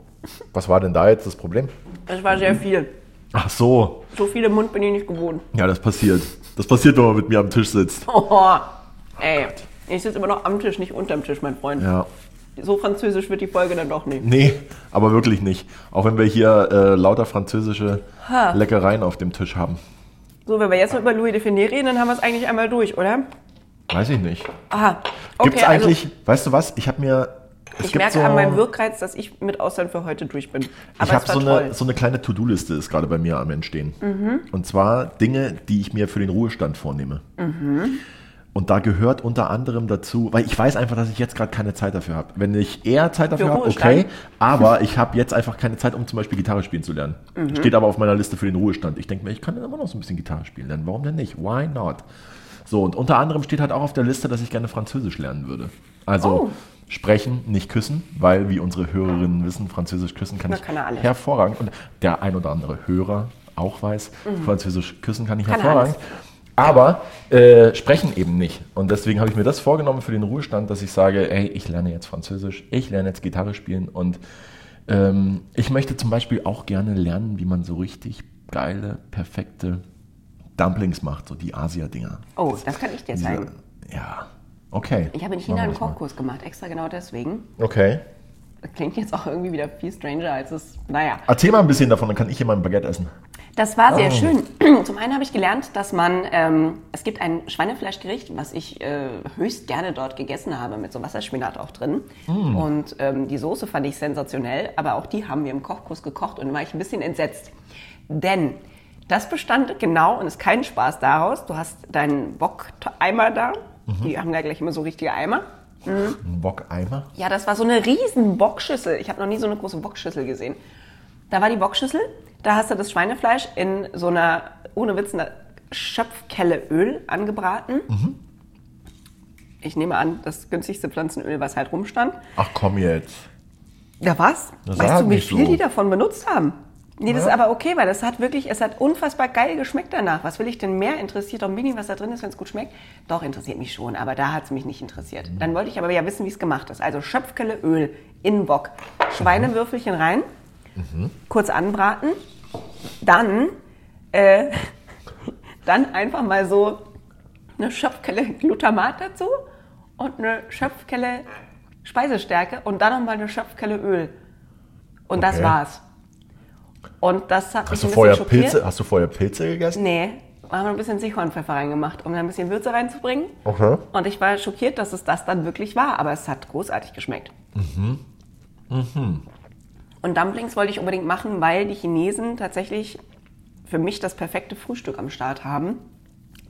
Was war denn da jetzt das Problem? das war sehr viel. Ach so. So viel im Mund bin ich nicht gewohnt. Ja, das passiert. Das passiert, wenn man mit mir am Tisch sitzt. Oh, ey, ich sitze immer noch am Tisch, nicht unterm Tisch, mein Freund. Ja. So französisch wird die Folge dann doch nicht. Nee, aber wirklich nicht. Auch wenn wir hier äh, lauter französische Leckereien auf dem Tisch haben. So, wenn wir jetzt noch über Louis Define reden, dann haben wir es eigentlich einmal durch, oder? Weiß ich nicht. Aha. Gibt es okay, eigentlich, weißt du was? Ich habe mir. Es Also, ich merke so, an meinem Wirkreiz, dass ich mit Ausland für heute durch bin. Aber ich habe so toll. eine, so eine kleine To-Do-Liste ist gerade bei mir am Entstehen. Mhm. Und zwar Dinge, die ich mir für den Ruhestand vornehme. Mhm. Und da gehört unter anderem dazu, weil ich weiß einfach, dass ich jetzt gerade keine Zeit dafür habe. Wenn ich eher Zeit dafür Für habe, okay, aber ich habe jetzt einfach keine Zeit, um zum Beispiel Gitarre spielen zu lernen. Mhm. Steht aber auf meiner Liste für den Ruhestand. Ich denke mir, ich kann dann immer noch so ein bisschen Gitarre spielen lernen. Warum denn nicht? Why not? So, und unter anderem steht halt auch auf der Liste, dass ich gerne Französisch lernen würde. Also Oh. sprechen, nicht küssen, weil, wie unsere Hörerinnen wissen, Französisch küssen kann Na, ich kann er alles. hervorragend. Und der ein oder andere Hörer auch weiß, Französisch küssen kann ich Mhm. Kann er hervorragend. Aber äh, sprechen eben nicht. Und deswegen habe ich mir das vorgenommen für den Ruhestand, dass ich sage, ey, ich lerne jetzt Französisch, ich lerne jetzt Gitarre spielen und ähm, ich möchte zum Beispiel auch gerne lernen, wie man so richtig geile, perfekte Dumplings macht, so die Asia-Dinger. Oh, das kann ich dir Diese- zeigen. Ja, okay. Ich habe in China einen das mal. Kochkurs gemacht, extra genau deswegen. Okay. Das klingt jetzt auch irgendwie wieder viel stranger, als es, naja. Erzähl mal ein bisschen davon, dann kann ich hier mal ein Baguette essen. Das war sehr Oh. schön. *clears throat* Zum einen habe ich gelernt, dass man, ähm, es gibt ein Schweinefleischgericht, was ich äh, höchst gerne dort gegessen habe, mit so Wasserspinat auch drin. Mm. Und ähm, die Soße fand ich sensationell, aber auch die haben wir im Kochkurs gekocht und da war ich ein bisschen entsetzt. Denn das bestand genau und ist kein Spaß daraus. Du hast deinen Bockeimer da, Mhm. die haben ja gleich immer so richtige Eimer. Ein Bockeimer. Ja, das war so eine riesen Bockschüssel. Ich habe noch nie so eine große Bockschüssel gesehen. Da war die Bockschüssel, da hast du das Schweinefleisch in so einer, ohne Witz, einer Schöpfkelle Öl angebraten. Ich nehme an, das günstigste Pflanzenöl, was halt rumstand. Ach komm jetzt. Ja, was? Das weißt du, wie viel so. die davon benutzt haben? Nee, das Ja. ist aber okay, weil das hat wirklich, es hat unfassbar geil geschmeckt danach. Was will ich denn mehr? Interessiert doch ein Mini, was da drin ist, wenn es gut schmeckt? Doch, interessiert mich schon, aber da hat es mich nicht interessiert. Mhm. Dann wollte ich aber ja wissen, wie es gemacht ist. Also Schöpfkelle Öl in Bock, Schweinewürfelchen rein, Mhm. kurz anbraten, dann, äh, *laughs* dann einfach mal so eine Schöpfkelle Glutamat dazu und eine Schöpfkelle Speisestärke und dann nochmal eine Schöpfkelle Öl. Und das Okay. war's. Und das hat Hast mich du, ein vorher bisschen schockiert. Pilze, hast du vorher Pilze gegessen? Nee, haben wir ein bisschen Sichuanpfeffer reingemacht, um da ein bisschen Würze reinzubringen. Okay. Und ich war schockiert, dass es das dann wirklich war, aber es hat großartig geschmeckt. Und Dumplings wollte ich unbedingt machen, weil die Chinesen tatsächlich für mich das perfekte Frühstück am Start haben.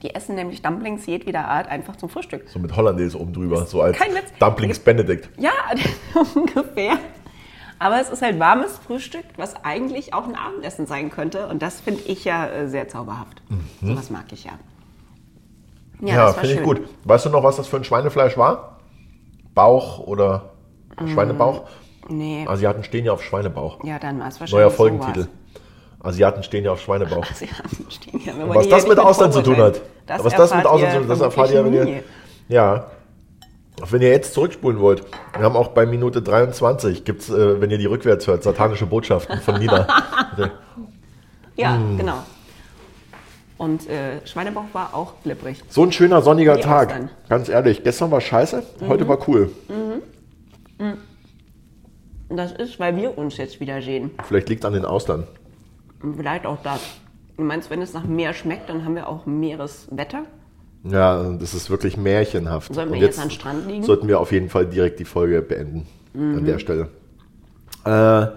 Die essen nämlich Dumplings jedweder Art einfach zum Frühstück. So mit Hollandaise oben drüber, so als. Dumplings Benedict. Ja, *laughs* ungefähr. Aber es ist halt warmes Frühstück, was eigentlich auch ein Abendessen sein könnte. Und das finde ich ja äh, sehr zauberhaft. So was mag ich ja. Ja, Ja, finde ich gut. Weißt du noch, was das für ein Schweinefleisch war? Bauch oder Schweinebauch? Nee, Asiaten stehen ja auf Schweinebauch. ja, dann war es wahrscheinlich Neuer Folgentitel. sowas. Asiaten stehen ja auf Schweinebauch. *laughs* Asiaten stehen ja, wenn man Was das mit Ausland zu tun hat. Das was das mit Ausland zu tun hat, das erfahrt ihr, wenn ihr. Ja. Wenn ihr jetzt zurückspulen wollt, wir haben auch bei Minute 23, gibt es, äh, wenn ihr die rückwärts hört, satanische Botschaften von Nina. *laughs* Ja, Hm. genau. Und äh, Schweinebauch war auch glibberig. So ein schöner sonniger Die Tag. Ganz ehrlich, gestern war scheiße, Mhm. heute war cool. Und das ist, weil wir uns jetzt wieder sehen. Vielleicht liegt es an den Austern. Vielleicht auch das. Du meinst, wenn es nach Meer schmeckt, dann haben wir auch Meereswetter? Ja, das ist wirklich märchenhaft. Sollen wir Und jetzt am Strand liegen? Mhm. Sollten wir auf jeden Fall direkt die Folge beenden. An der Stelle. Äh, Wir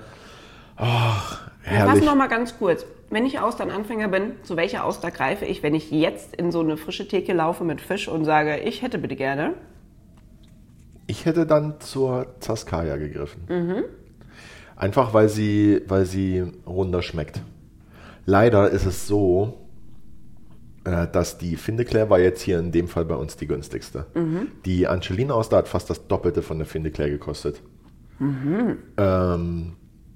herrlich. fassen noch mal ganz kurz. Wenn ich Austernanfänger bin, zu welcher Auster greife ich, wenn ich jetzt in so eine frische Theke laufe mit Fisch und sage, ich hätte bitte gerne? Ich hätte dann zur Zaskaya gegriffen. Mhm. Einfach weil sie, weil sie runder schmeckt. Leider ist es so, dass die Findeclair war jetzt hier in dem Fall bei uns die günstigste. Mhm. Die Angelina-Auster hat fast das Doppelte von der Findeclair gekostet. Mhm. Ähm,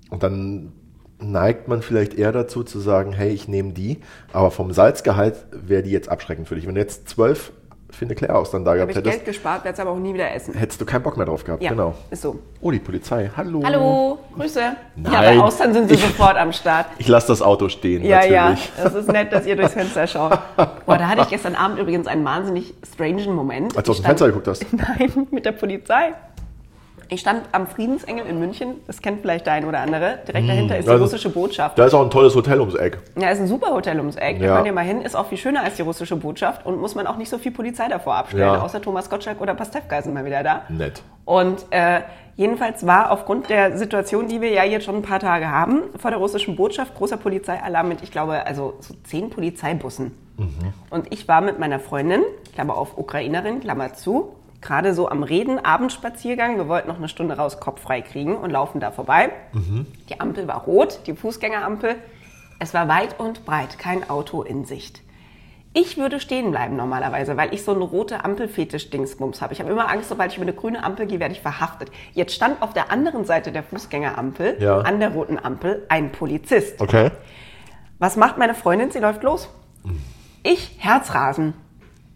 und dann neigt man vielleicht eher dazu zu sagen, hey, ich nehme die, aber vom Salzgehalt wäre die jetzt abschreckend für dich. Wenn du jetzt zwölf Findeclair-Austern da Habe gehabt ich hättest, Geld gespart, werde es aber auch nie wieder essen. hättest du keinen Bock mehr drauf gehabt. Ja, Genau. ist so. Oh, die Polizei. Hallo. Hallo, Grüße. Ja, Nein. bei Austern sind sie Ich- sofort am Start. Ich lasse das Auto stehen, Ja, ja, natürlich. es ist nett, dass ihr durchs Fenster schaut. *laughs* Boah, da hatte ich gestern Abend übrigens einen wahnsinnig strangen Moment. Als du aus dem Fenster geguckt hast. *laughs* Nein, mit der Polizei. Ich stand am Friedensengel in München, das kennt vielleicht der ein oder andere. Direkt dahinter ist die russische Botschaft. Da ist auch ein tolles Hotel ums Eck. Ja, ist ein super Hotel ums Eck. Da Ja. könnt ihr mal hin, ist auch viel schöner als die russische Botschaft und muss man auch nicht so viel Polizei davor abstellen. Ja. Außer Thomas Gottschalk oder Pastewka sind mal wieder da. Nett. Und äh, jedenfalls war aufgrund der Situation, die wir ja jetzt schon ein paar Tage haben, vor der russischen Botschaft großer Polizeialarm mit, ich glaube, also so zehn Polizeibussen. Und ich war mit meiner Freundin, Klammer auf Ukrainerin, Klammer zu, gerade so am Reden, Abendspaziergang. Wir wollten noch eine Stunde raus Kopf frei kriegen und laufen da vorbei. Die Ampel war rot, die Fußgängerampel. Es war weit und breit kein Auto in Sicht. Ich würde stehen bleiben normalerweise, weil ich so eine rote Ampelfetisch-Dingsbums habe. Ich habe immer Angst, sobald ich über eine grüne Ampel gehe, werde ich verhaftet. Jetzt stand auf der anderen Seite der Fußgängerampel, Ja. an der roten Ampel, ein Polizist. Okay. Was macht meine Freundin? Sie läuft los. Ich, Herzrasen.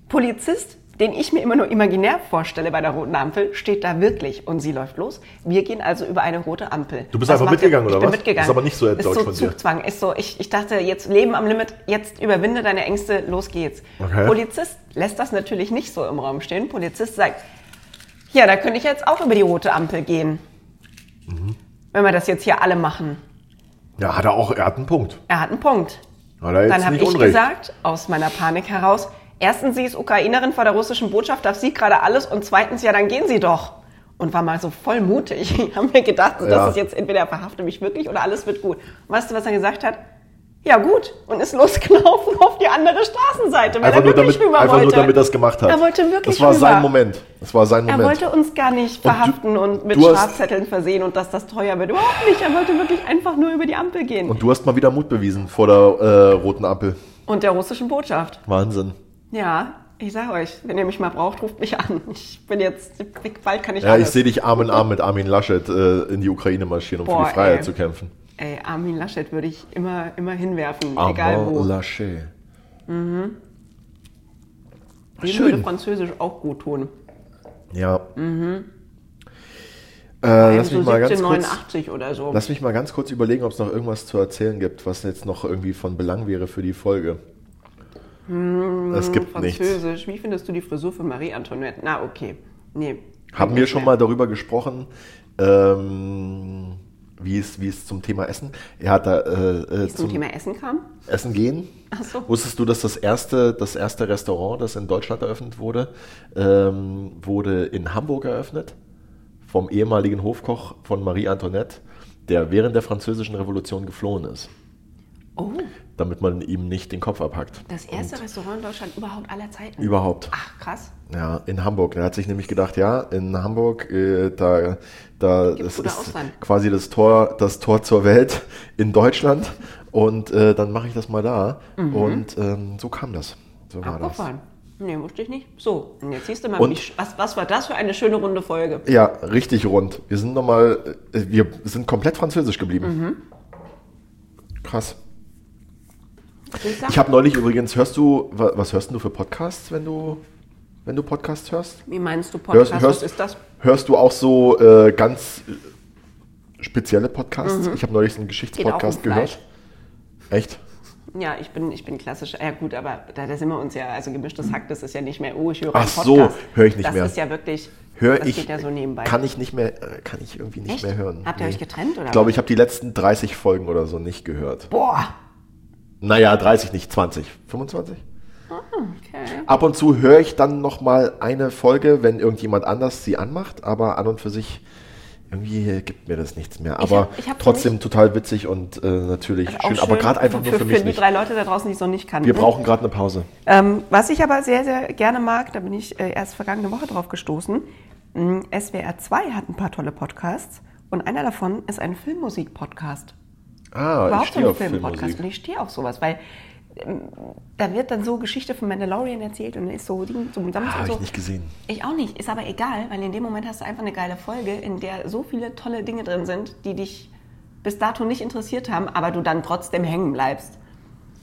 Polizist, den ich mir immer nur imaginär vorstelle bei der roten Ampel, steht da wirklich und sie läuft los. Wir gehen also über eine rote Ampel. Du bist Was einfach mitgegangen, ihr? oder ich bin was? mitgegangen. Ist aber nicht so ist deutsch so von dir. Zugzwang. Ist so, ich, ich dachte, jetzt Leben am Limit, jetzt überwinde deine Ängste, los geht's. Okay. Polizist lässt das natürlich nicht so im Raum stehen. Polizist sagt, ja, da könnte ich jetzt auch über die rote Ampel gehen. Mhm. Wenn wir das jetzt hier alle machen. Ja, hat er auch, er hat einen Punkt. Er hat einen Punkt. Dann habe ich gesagt, aus meiner Panik heraus, erstens, sie ist Ukrainerin vor der russischen Botschaft, darf sie gerade alles und zweitens, ja, dann gehen sie doch. Und war mal so voll mutig. *laughs* Ich habe mir gedacht, so, Ja. das ist jetzt entweder er verhaftet mich wirklich oder alles wird gut. Und weißt du, was er gesagt hat? Ja gut. Und ist *laughs* losgelaufen auf die andere Straßenseite, weil Einfach, er nur wirklich damit, rüber einfach wollte. nur damit er es gemacht hat. Er wollte wirklich Das war rüber. sein Moment. Das war sein Er Moment. wollte uns gar nicht verhaften und, mit du hast- Strafzetteln versehen und dass das teuer wird. Überhaupt nicht. Er wollte wirklich einfach nur über die Ampel gehen. Und, Und du hast mal wieder Mut bewiesen vor der äh, roten Ampel. der russischen Botschaft. Wahnsinn. Ja, ich sag euch, wenn ihr mich mal braucht, ruft mich an. Ich bin jetzt, bald kann ich Ja, ich alles. sehe dich Arm in Arm mit Armin Laschet äh, in die Ukraine marschieren, um für Boah, die Freiheit ey. zu kämpfen. Ey, Armin Laschet würde ich immer, immer hinwerfen, egal Armand wo. Laschet. Dem Schön. würde Französisch auch gut tun. Ja. Mhm. Äh, lass so mich mal ganz kurz. 1789 oder so. Lass mich mal ganz kurz überlegen, ob es noch irgendwas zu erzählen gibt, was jetzt noch irgendwie von Belang wäre für die Folge. Es gibt nichts. Französisch. Wie findest du die Frisur von Marie Antoinette? Na, okay. Nee. Haben wir schon mehr. mal darüber gesprochen, ähm, wie, es, wie es zum Thema Essen. Er hat da äh, äh, Zum Thema Essen kam? Essen gehen. Ach so. Wusstest du, dass das erste, das erste Restaurant, das in Deutschland eröffnet wurde, ähm, wurde in Hamburg eröffnet? Vom ehemaligen Hofkoch von Marie Antoinette, der während der Französischen Revolution geflohen ist, Oh, damit man ihm nicht den Kopf abhackt. das erste Restaurant in Deutschland überhaupt aller Zeiten. Überhaupt. Ach, krass. Ja, in Hamburg. Er hat sich nämlich gedacht, ja, in Hamburg, äh, da, da Gibt's das ist Auswahl. quasi das Tor, das Tor zur Welt in Deutschland. Und äh, dann mache ich das mal da. Mhm. Und ähm, so kam das. So war das. Abgefahren. Nee, wusste ich nicht. So, und jetzt siehst du mal, Und- wie, sch- was, was war das für eine schöne runde Folge? Ja, richtig rund. Wir sind nochmal, äh, wir sind komplett französisch geblieben. Mhm. Krass. Ich habe neulich übrigens, hörst du, wa- was hörst du für Podcasts, wenn du, wenn du Podcasts hörst? Wie meinst du Hörst, Podcast? hörst, was ist das? hörst du auch so äh, ganz äh, spezielle Podcasts? Ich habe neulich so einen Geschichtspodcast Mhm. Geht auch um gehört. Echt? Ja, ich bin, ich bin klassisch. Ja, gut, aber da, da sind wir uns ja. Also gemischtes Hack, das ist ja nicht mehr, oh, ich höre Ach einen so, Podcast. höre ich nicht das mehr. Das ist ja wirklich. Hör das ich, geht ja so nebenbei. kann ich nicht mehr, äh, kann ich irgendwie nicht Echt? mehr hören. Habt ihr euch getrennt, oder Ich glaube, ich habe die letzten 30 Folgen oder so nicht gehört. Boah! Naja, 30 nicht, 20. 25? Okay. Ab und zu höre ich dann noch mal eine Folge, wenn irgendjemand anders sie anmacht, aber an und für sich irgendwie gibt mir das nichts mehr. Aber hab- ich hab für trotzdem total witzig und äh, natürlich Auch schön, aber gerade einfach für, nur für, für mich die nicht. drei Leute da draußen, die es noch nicht kannten. Wir brauchen gerade eine Pause. Ähm, was ich aber sehr, sehr gerne mag, da bin ich äh, erst vergangene Woche drauf gestoßen. mh, SWR 2 hat ein paar tolle Podcasts und einer davon ist ein Filmmusik-Podcast. Ah, ich Überhaupt so stehe ein auf Filmpodcast. Und ich stehe auf sowas, weil ähm, da wird dann so Geschichte von Mandalorian erzählt und ist so Ding, Sams Ah, Habe so. ich nicht gesehen. Ich auch nicht, ist aber egal, weil in dem Moment hast du einfach eine geile Folge, in der so viele tolle Dinge drin sind, die dich bis dato nicht interessiert haben, aber du dann trotzdem hängen bleibst.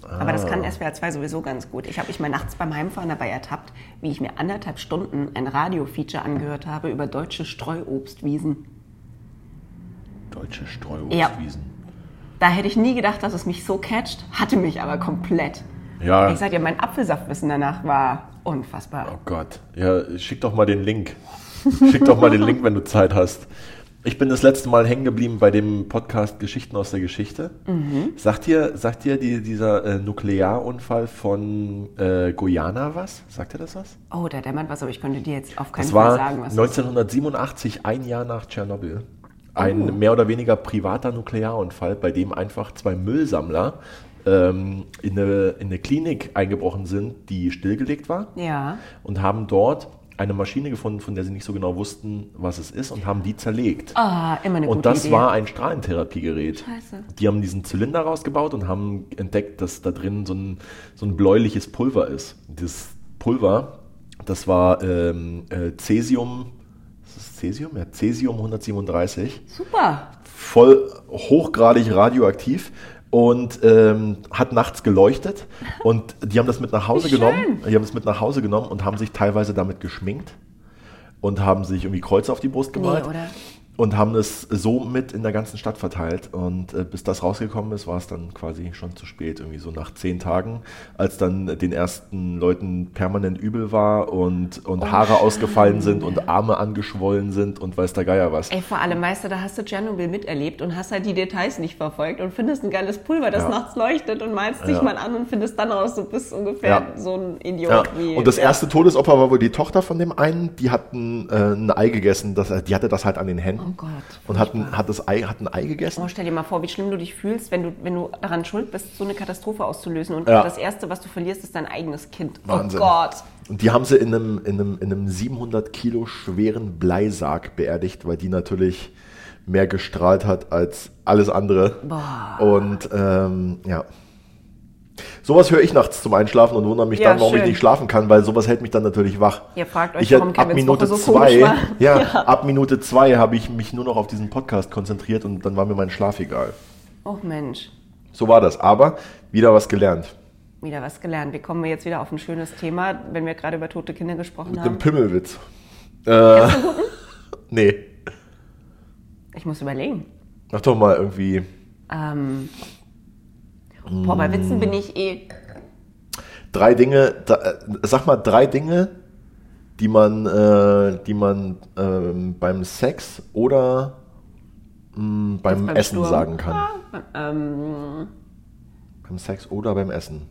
Aber das Ah. kann SWR 2 sowieso ganz gut. Ich habe mich mal nachts beim Heimfahren dabei ertappt, wie ich mir anderthalb Stunden ein Radio-Feature angehört habe über deutsche Streuobstwiesen. Deutsche Streuobstwiesen. Da hätte ich nie gedacht, dass es mich so catcht, hatte mich aber komplett. Ja. Ich sag dir, mein Apfelsaftwissen danach war unfassbar. Oh Gott. Ja, schick doch mal den Link. *laughs* Schick doch mal den Link, wenn du Zeit hast. Ich bin das letzte Mal hängen geblieben bei dem Podcast Geschichten aus der Geschichte. Mhm. Sagt dir, sagt dir die, dieser äh, Nuklearunfall von äh, Guyana was? Sagt dir das was? Oh, da dämmert was, aber ich könnte dir jetzt auf keinen Das Fall sagen, was das ist. 1987, ein Jahr nach Tschernobyl. Ein Oh. mehr oder weniger privater Nuklearunfall, bei dem einfach zwei Müllsammler ähm, in, eine, in eine Klinik eingebrochen sind, die stillgelegt war Ja. und haben dort eine Maschine gefunden, von der sie nicht so genau wussten, was es ist und haben die zerlegt. Ah, immer eine und gute das Idee. war ein Strahlentherapiegerät. Scheiße. Die haben diesen Zylinder rausgebaut und haben entdeckt, dass da drin so ein, so ein bläuliches Pulver ist. Dieses Pulver, das war ähm, äh, Cäsium, ist das Cäsium? Ja, Cäsium 137 Super. voll hochgradig radioaktiv und ähm, hat nachts geleuchtet und die haben das mit nach Hause genommen. Die haben es mit nach Hause genommen und haben sich teilweise damit geschminkt und haben sich irgendwie Kreuze auf die Brust gemalt Nee? Und haben es so mit in der ganzen Stadt verteilt und äh, bis das rausgekommen ist, war es dann quasi schon zu spät, irgendwie so nach zehn Tagen, als dann den ersten Leuten permanent übel war und, und Oh, Haare ausgefallen sind und Arme angeschwollen sind und weiß der Geier was. Ey, vor allem, du, da hast du Tschernobyl miterlebt und hast halt die Details nicht verfolgt und findest ein geiles Pulver, das Ja. nachts leuchtet und malst dich Ja. mal an und findest dann raus, du bist ungefähr Ja. so ein Idiot wie. Und das erste Todesopfer war wohl die Tochter von dem einen, die hat ein, äh, ein Ei gegessen, das, die hatte das halt an den Händen Oh Gott. und hat ein, hat, das Ei, hat ein Ei gegessen. Oh, stell dir mal vor, wie schlimm du dich fühlst, wenn du, wenn du daran schuld bist, so eine Katastrophe auszulösen und Ja. das Erste, was du verlierst, ist dein eigenes Kind. Wahnsinn. Oh Gott. Und die haben sie in einem, in, einem, in einem 700 Kilo schweren Bleisarg beerdigt, weil die natürlich mehr gestrahlt hat als alles andere. Boah. Und ähm, ja. Sowas höre ich nachts zum Einschlafen und wundere mich Ja, dann, warum ich schön. nicht schlafen kann, weil sowas hält mich dann natürlich wach. Ihr fragt euch, ich, warum ab Minute so zwei, *laughs* ja, Ja. ab Minute zwei habe ich mich nur noch auf diesen Podcast konzentriert und dann war mir mein Schlaf egal. Oh Mensch, So war das. Aber wieder was gelernt. wieder was gelernt. Wie kommen wir jetzt wieder auf ein schönes Thema, wenn wir gerade über tote Kinder gesprochen Mit dem haben? Pimmelwitz. Äh, *laughs* nee. Ich muss überlegen. Mach doch mal irgendwie. Ähm, boah, bei Witzen bin ich eh. drei Dinge, da, äh, sag mal drei Dinge, die man, äh, die man ähm, beim Sex oder mh, beim, beim Essen Sturm. sagen kann. Ähm, Beim Sex oder beim Essen.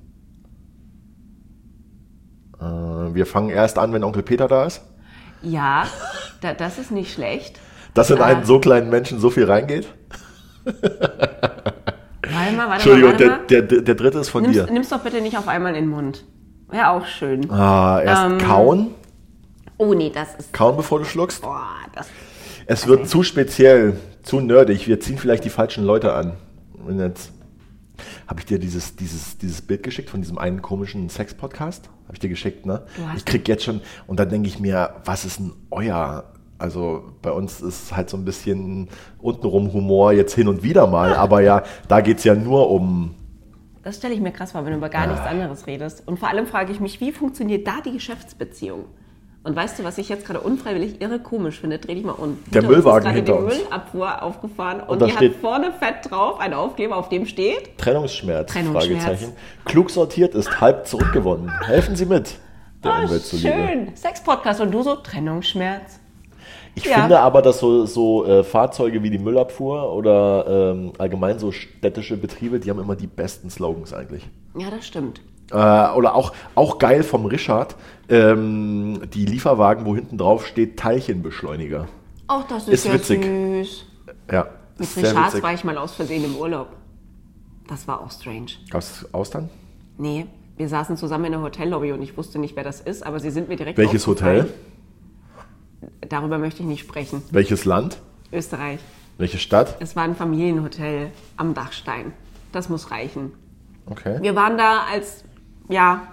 Äh, wir fangen erst an, wenn Onkel Peter da ist. ja, da, das ist nicht schlecht. Dass in Ah. einen so kleinen Menschen so viel reingeht. *laughs* Warte mal, warte Entschuldigung, mal, warte der, der, der, dritte ist von Nimm's, dir. nimm's doch bitte nicht auf einmal in den Mund. Wäre auch schön. Ah, erst Ähm, kauen. Oh nee, das ist. Kauen, bevor du schluckst. Boah, das. Es wird zu speziell, zu nerdig. Wir ziehen vielleicht die falschen Leute an. Und jetzt habe ich dir dieses, dieses, dieses Bild geschickt von diesem einen komischen Sex-Podcast. Habe ich dir geschickt, ne? Ich krieg jetzt schon, und dann denke ich mir, was ist denn euer? Also bei uns ist halt so ein bisschen untenrum Humor jetzt hin und wieder mal, aber ja, da geht es ja nur um. Das stelle ich mir krass vor, wenn du über gar nichts anderes redest. Und vor allem frage ich mich, wie funktioniert da die Geschäftsbeziehung? Und weißt du, was ich jetzt gerade unfreiwillig irre komisch finde? Dreh dich mal um. Der Hinter uns Müllwagen ist gerade hinter die uns. Müllabfuhr aufgefahren und, da die steht- hat vorne fett drauf einen Aufkleber, auf dem steht. Trennungsschmerz, Trennungsschmerz. Fragezeichen. Klug sortiert ist halb zurückgewonnen. Helfen Sie mit, der Ah, Umwelt zuliebe. schön. Sex-Podcast und du so Trennungsschmerz. Ich Ja. finde aber, dass so, so äh, Fahrzeuge wie die Müllabfuhr oder ähm, allgemein so städtische Betriebe, die haben immer die besten Slogans eigentlich. Ja, das stimmt. Äh, oder auch, auch geil vom Richard, ähm, die Lieferwagen, wo hinten drauf steht Teilchenbeschleuniger. Auch das ist, Ist ja witzig. süß. Ja, Mit sehr Richards witzig. war ich mal aus Versehen im Urlaub. Das war auch strange. Gab's Austern? Nee, wir saßen zusammen in der Hotellobby und ich wusste nicht, wer das ist, aber sie sind mir direkt Welches. Hotel? Darüber möchte ich nicht sprechen. Welches Land? Österreich. Welche Stadt? Es war ein Familienhotel am Dachstein. Das muss reichen. Okay. Wir waren da als, ja,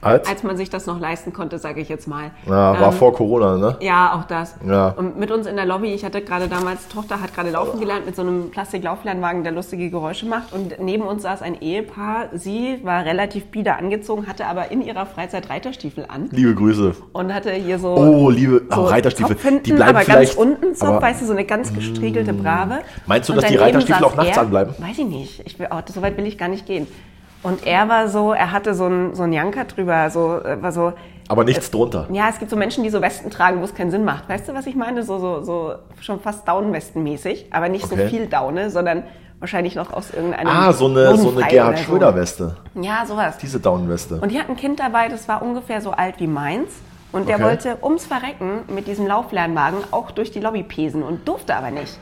Als? als man sich das noch leisten konnte, sage ich jetzt mal. ja, war Ähm, vor Corona, ne? Ja, auch das. Ja. Und mit uns in der Lobby, ich hatte gerade damals, Tochter hat gerade laufen gelernt mit so einem Plastiklauflernwagen, der lustige Geräusche macht. Und neben uns saß ein Ehepaar. Sie war relativ bieder angezogen, hatte aber in ihrer Freizeit Reiterstiefel an Liebe Grüße. und hatte hier so. Oh, liebe oh, so Reiterstiefel. Zopf hinten, die bleiben aber vielleicht. ganz unten Zopf, aber- weißt du, so eine ganz gestriegelte Brave. Meinst du, Und dass die Reiterstiefel auch nachts er, anbleiben? Weiß ich nicht. Ich will, oh, so weit will ich gar nicht gehen. Und er war so, er hatte so ein, so ein Janker drüber, so, äh, war so, aber nichts drunter. ja, es gibt so Menschen, die so Westen tragen, wo es keinen Sinn macht. Weißt du, was ich meine? So, so, so schon fast Daunenwestenmäßig, aber nicht Okay. so viel Daune, sondern wahrscheinlich noch aus irgendeinem. Ah, so eine, so eine Gerhard oder so. Schröder-Weste. Ja, sowas. Diese Daunenweste. Und die hat ein Kind dabei, das war ungefähr so alt wie meins. Und der Okay. wollte ums Verrecken mit diesem Lauflernwagen auch durch die Lobby pesen und durfte aber nicht.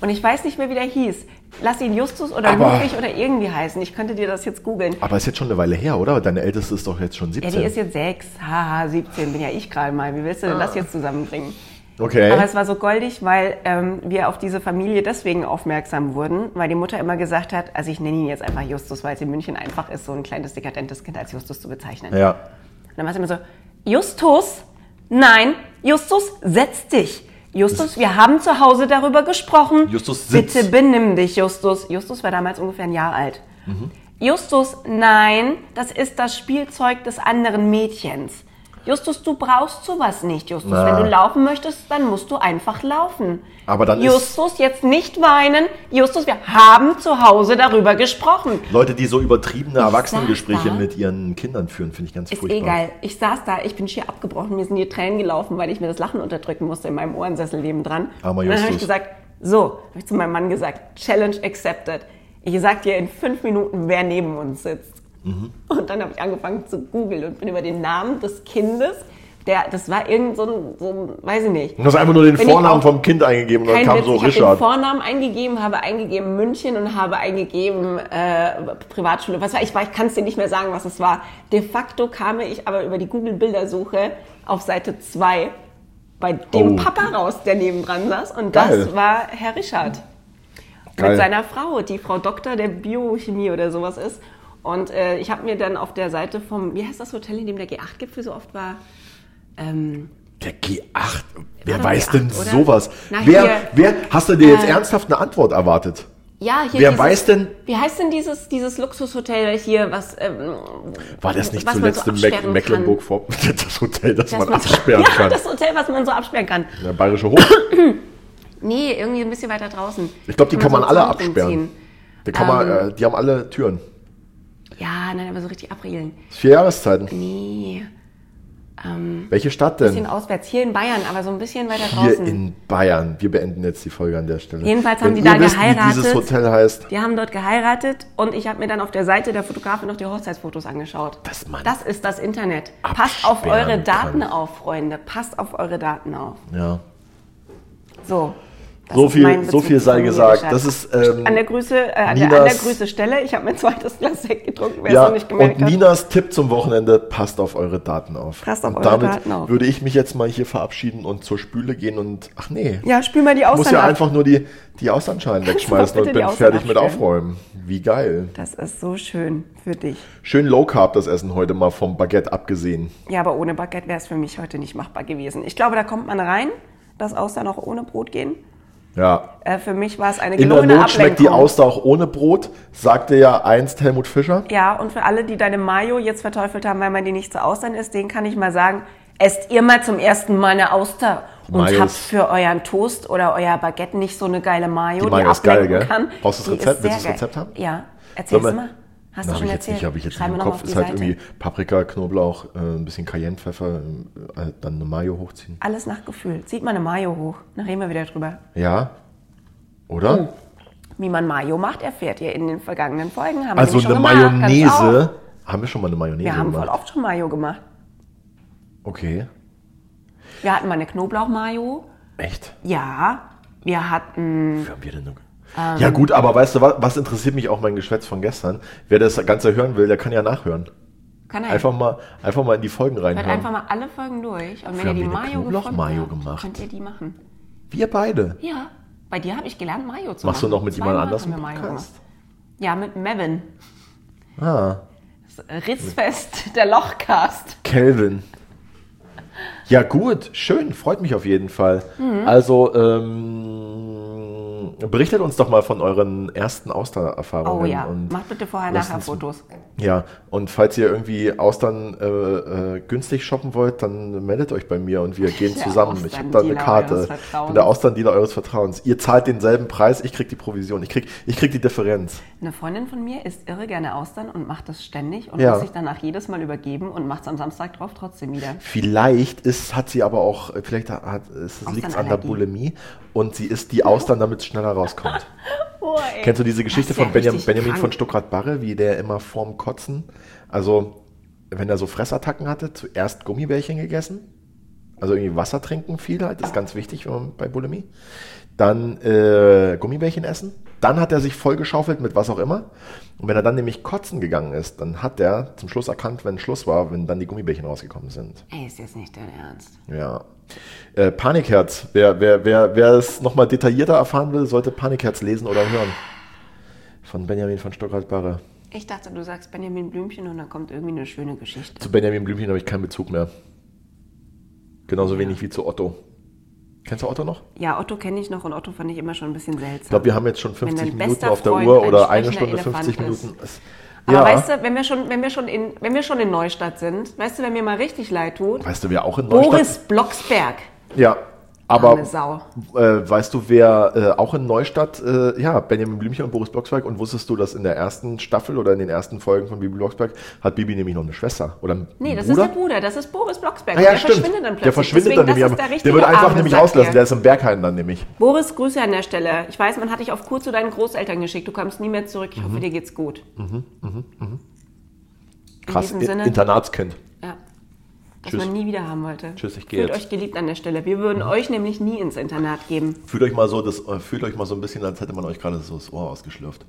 Und ich weiß nicht mehr, wie der hieß. Lass ihn Justus oder Aber- Ludwig oder irgendwie heißen. Ich könnte dir das jetzt googeln. Aber ist jetzt schon eine Weile her, oder? Deine Älteste ist doch jetzt schon Ja, 17. die ist jetzt sechs, haha, 17, bin ja ich gerade mal. Wie willst du denn das jetzt zusammenbringen? okay. Aber es war so goldig, weil ähm, wir auf diese Familie deswegen aufmerksam wurden, weil die Mutter immer gesagt hat, also ich nenne ihn jetzt einfach Justus, weil es in München einfach ist, so ein kleines dekadentes Kind als Justus zu bezeichnen. ja. Und dann war es immer so, Justus, nein, Justus, setz dich. Justus, wir haben zu Hause darüber gesprochen. Justus, sitz. Bitte benimm dich, Justus. Justus war damals ungefähr ein Jahr alt. Justus, nein, das ist das Spielzeug des anderen Mädchens. Justus, du brauchst sowas nicht, Justus. Na. Wenn du laufen möchtest, dann musst du einfach laufen. Aber dann ist- Justus, jetzt nicht weinen. Justus, wir haben zu Hause darüber gesprochen. Leute, die so übertriebene saß Erwachsenengespräche mit ihren Kindern führen, finde ich ganz Ist furchtbar. eh geil. Ich saß da, ich bin schier abgebrochen, mir sind die Tränen gelaufen, weil ich mir das Lachen unterdrücken musste in meinem Ohrensessel nebendran. Armer und dann habe ich Justus. gesagt, so, habe ich zu meinem Mann gesagt, Challenge accepted. Ich sag dir in fünf Minuten, wer neben uns sitzt. Mhm. Und dann habe ich angefangen zu googeln und bin über den Namen des Kindes, der, das war irgend so ein, so ein weiß ich nicht. Du hast einfach nur den Wenn ich Vornamen vom Kind eingegeben und dann kam Witz, so ich habe den Richard. Vornamen eingegeben, habe eingegeben München und habe eingegeben äh, Privatschule. Was war ich? war- Ich kann es dir nicht mehr sagen, was es war. De facto kam ich aber über die Google-Bildersuche auf Seite 2 bei dem Oh. Papa raus, der nebendran saß. Und Geil. das war Herr Richard. Geil. Mit seiner Frau, die Frau Doktor der Biochemie oder sowas ist. Und äh, ich habe mir dann auf der Seite vom, wie heißt das Hotel, in dem der G8-Gipfel so oft war? Ähm, Der G8. Wer weiß G8, denn oder? sowas? Na, wer, hier. wer, hast du dir jetzt Äh, ernsthaft eine Antwort erwartet? Ja, hier Wer dieses, weiß denn- Wie heißt denn dieses, dieses Luxushotel hier, was. Ähm, War das nicht man zuletzt so in Meck Mecklenburg vor *laughs* das Hotel, das, kann? man Das so- absperren *laughs* ja, kann? das Hotel, was man so absperren kann. Der Bayerische Hof. *clears throat* Nee, irgendwie ein bisschen weiter draußen. Ich glaube, die kann man so alle Zaun drum absperren. Die, kann man, Ähm. äh, die haben alle Türen. Ja, nein, aber so richtig abriegeln. Vier Jahreszeiten. Nee. Ähm, Welche Stadt bisschen denn? auswärts. Hier in Bayern, aber so ein bisschen weiter Hier draußen. in Bayern. Wir beenden jetzt die Folge an der Stelle. Jedenfalls haben Wenn die da wisst, Wie geheiratet. dieses Hotel heißt. Die haben dort geheiratet und ich habe mir dann auf der Seite der Fotografin noch die Hochzeitsfotos angeschaut. Dass man das ist das Internet. Passt auf eure Daten kann. auf, Freunde. Passt auf eure Daten auf. Ja. So. Das So viel, so viel sei gesagt. Das ist ähm, an der Grüße, äh, an, der, Ninas- an der Grüße Stelle. Ich habe mein zweites Glas Sekt getrunken, wer es ja, noch nicht gemerkt und hat. Ninas Tipp zum Wochenende, passt auf eure Daten auf. Passt auf und eure damit Daten auf. würde ich mich jetzt mal hier verabschieden und zur Spüle gehen und, ach nee, ja, spül mal die ich muss Austern ja ab. einfach nur die, die Austernschalen *laughs* wegschmeißen und bin Austern fertig mit? Aufräumen. Wie geil. Das ist so schön für dich. Schön Low Carb das Essen heute mal vom Baguette abgesehen. Ja, aber ohne Baguette wäre es für mich heute nicht machbar gewesen. Ich glaube, da kommt man rein, dass Austern auch ohne Brot gehen. Ja. Äh, für mich war es eine In der gelungene Not schmeckt die. Auster auch ohne Brot, sagte ja einst Helmut Fischer. Ja, und für alle, die deine Mayo jetzt verteufelt haben, weil man die nicht zu Austern isst, denen kann ich mal sagen, esst ihr mal zum ersten Mal eine Auster und Mayo habt für euren Toast oder euer Baguette nicht so eine geile Mayo, Die Mayo ist geil, gell? kann. Brauchst du das Die Rezept? Willst du das Rezept haben? Ja, erzähl's mal. Hast Na, du schon ich jetzt erzählt? nicht, habe ich jetzt Schreib nicht im Kopf. Ist halt Seite. irgendwie Paprika, Knoblauch, äh, ein bisschen Cayennepfeffer, äh, dann eine Mayo hochziehen. Alles nach Gefühl. Zieht mal eine Mayo hoch. Dann reden wir wieder drüber. Ja? Oder? Oh. Wie man Mayo macht, erfährt ihr in den vergangenen Folgen. Haben wir also nämlich eine gemacht, Mayonnaise. Haben wir schon mal eine Mayonnaise Wir haben voll gemacht? oft schon Mayo gemacht. Okay. Wir hatten mal eine Knoblauch-Mayo. Echt? Ja. Wir hatten Wie haben wir denn noch? Ähm. ja gut, aber weißt du was, was interessiert mich auch mein Geschwätz von gestern? Wer das Ganze hören will, der kann ja nachhören. Kann er Einfach mal, einfach mal in die Folgen Hört reinhören. einfach mal alle Folgen durch. Und wenn ihr die Mayo gefunden habt, gemacht. könnt ihr die machen. Wir beide. Ja. Bei dir habe ich gelernt, Mayo zu Machst du machen. noch mit jemand anders einen Mayo Podcast? Ja, mit Mevin. Ah, Das Ritzfest der Lochcast. Kelvin. Ja gut, schön, freut mich auf jeden Fall. Mhm. Also, ähm, berichtet uns doch mal von euren ersten Austererfahrungen. Oh ja. Und Macht bitte vorher nachher Fotos. Ja, und falls ihr irgendwie Austern äh, äh, günstig shoppen wollt, dann meldet euch bei mir und wir gehen Der zusammen. Ich habe da eine Karte. Ich bin der Austerndealer eures Vertrauens. Ihr zahlt denselben Preis, ich krieg die Provision. Ich krieg, ich krieg die Differenz. Eine Freundin von mir isst irre gerne Austern und macht das ständig und Ja. muss sich danach jedes Mal übergeben und macht es am Samstag drauf trotzdem wieder. Vielleicht ist, hat sie aber auch, vielleicht hat, liegt es an der. Bulimie und sie isst die Austern, damit es schneller rauskommt. *laughs* Oh. Kennst du diese Geschichte ja von Benjamin, Benjamin von Stuckrad-Barre, wie der immer vorm Kotzen, also wenn er so Fressattacken hatte, zuerst Gummibärchen gegessen, also irgendwie Wasser trinken viel halt, ist ganz wichtig bei Bulimie. Dann äh, Gummibärchen essen, dann hat er sich vollgeschaufelt mit was auch immer. Und wenn er dann nämlich kotzen gegangen ist, dann hat er zum Schluss erkannt, wenn Schluss war, wenn dann die Gummibärchen rausgekommen sind. Ey, ist jetzt nicht dein Ernst. Ja. Äh, Panikherz. Wer, wer, wer, wer es nochmal detaillierter erfahren will, sollte Panikherz lesen oder hören. Von Benjamin von Stockholz-Barre. Ich dachte, du sagst Benjamin Blümchen und dann kommt irgendwie eine schöne Geschichte. Zu Benjamin Blümchen habe ich keinen Bezug mehr. Genauso wenig wie zu Otto. Kennst du Otto noch? Ja, Otto kenne ich noch und Otto fand ich immer schon ein bisschen seltsam. Ich glaube, wir haben jetzt schon Wenn 50 dein Minuten auf der Uhr oder eine Stunde 50 Elefant Minuten. Es- Aber ja. weißt du, wenn wir, schon, wenn, wir schon in, wenn wir schon in Neustadt sind, weißt du, wer mir mal richtig leid tut? weißt du, wer auch in Neustadt... Boris Blocksberg. Ja, aber äh, weißt du, wer äh, auch in Neustadt, äh, ja, Benjamin Blümchen und Boris Blocksberg und wusstest du, dass in der ersten Staffel oder in den ersten Folgen von Bibi Blocksberg hat Bibi nämlich noch eine Schwester oder einen Nee, das Bruder? ist der Bruder, das ist Boris Blocksberg. Ah, ja, der stimmt. verschwindet dann plötzlich. Der verschwindet Deswegen, dann nämlich. der, der wird einfach Arme, nämlich sagt auslassen. er. Der ist im Berghain dann nämlich. Boris, Grüße an der Stelle. Ich weiß, man hat dich auf Kur zu deinen Großeltern geschickt. Du kommst nie mehr zurück. Ich Mhm. hoffe, dir geht's gut. Krass, diesem I- Sinne- Internatskind. Ja. Was Tschüss. man nie wieder haben wollte. Tschüss, ich geh Fühlt jetzt. Mhm. euch geliebt an der Stelle. Wir würden euch nämlich nie ins Internat geben. Fühlt euch mal so, das, äh, fühlt euch mal so ein bisschen, als hätte man euch gerade so das Ohr ausgeschlürft.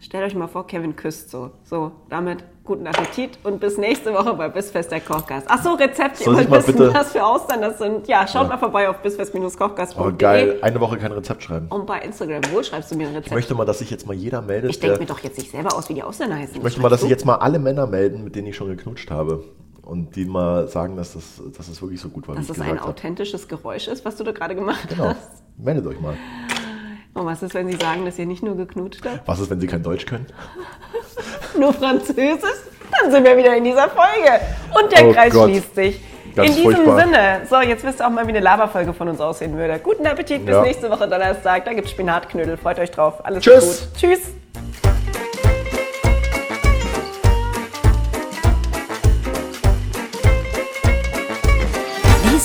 Stellt euch mal vor, Kevin küsst so. So, damit guten Appetit und bis nächste Woche bei Bissfest der Kochgast. Achso, Rezept, ihr ich wollt wissen, bitte- was für Austern das sind. Ja, schaut mal vorbei auf bissfest-kochgast.de. Aber geil, eine Woche kein Rezept schreiben. Und bei Instagram, wo schreibst du mir ein Ich Rezept? möchte mal, dass sich jetzt mal jeder meldet. Ich denke mir doch jetzt nicht selber aus, wie die Austern heißen. ich möchte mal, dass sich jetzt mal alle Männer melden, mit denen ich schon geknutscht habe. Und die mal sagen, dass das, dass das wirklich so gut war, Dass das ein authentisches Geräusch ist, was du da gerade gemacht Genau. hast. Meldet euch mal. Und was ist, wenn sie sagen, dass ihr nicht nur geknutscht habt, Was ist, wenn sie kein Deutsch können? *laughs* nur Französisch? Dann sind wir wieder in dieser Folge. Und der Oh Kreis Gott. schließt sich. Ganz in diesem furchtbar. Sinne, so, jetzt wisst ihr auch mal, wie eine Laberfolge von uns aussehen würde. Guten Appetit, bis Ja. nächste Woche Donnerstag. Da gibt's Spinatknödel. Freut euch drauf. Alles Tschüss. gut. Tschüss.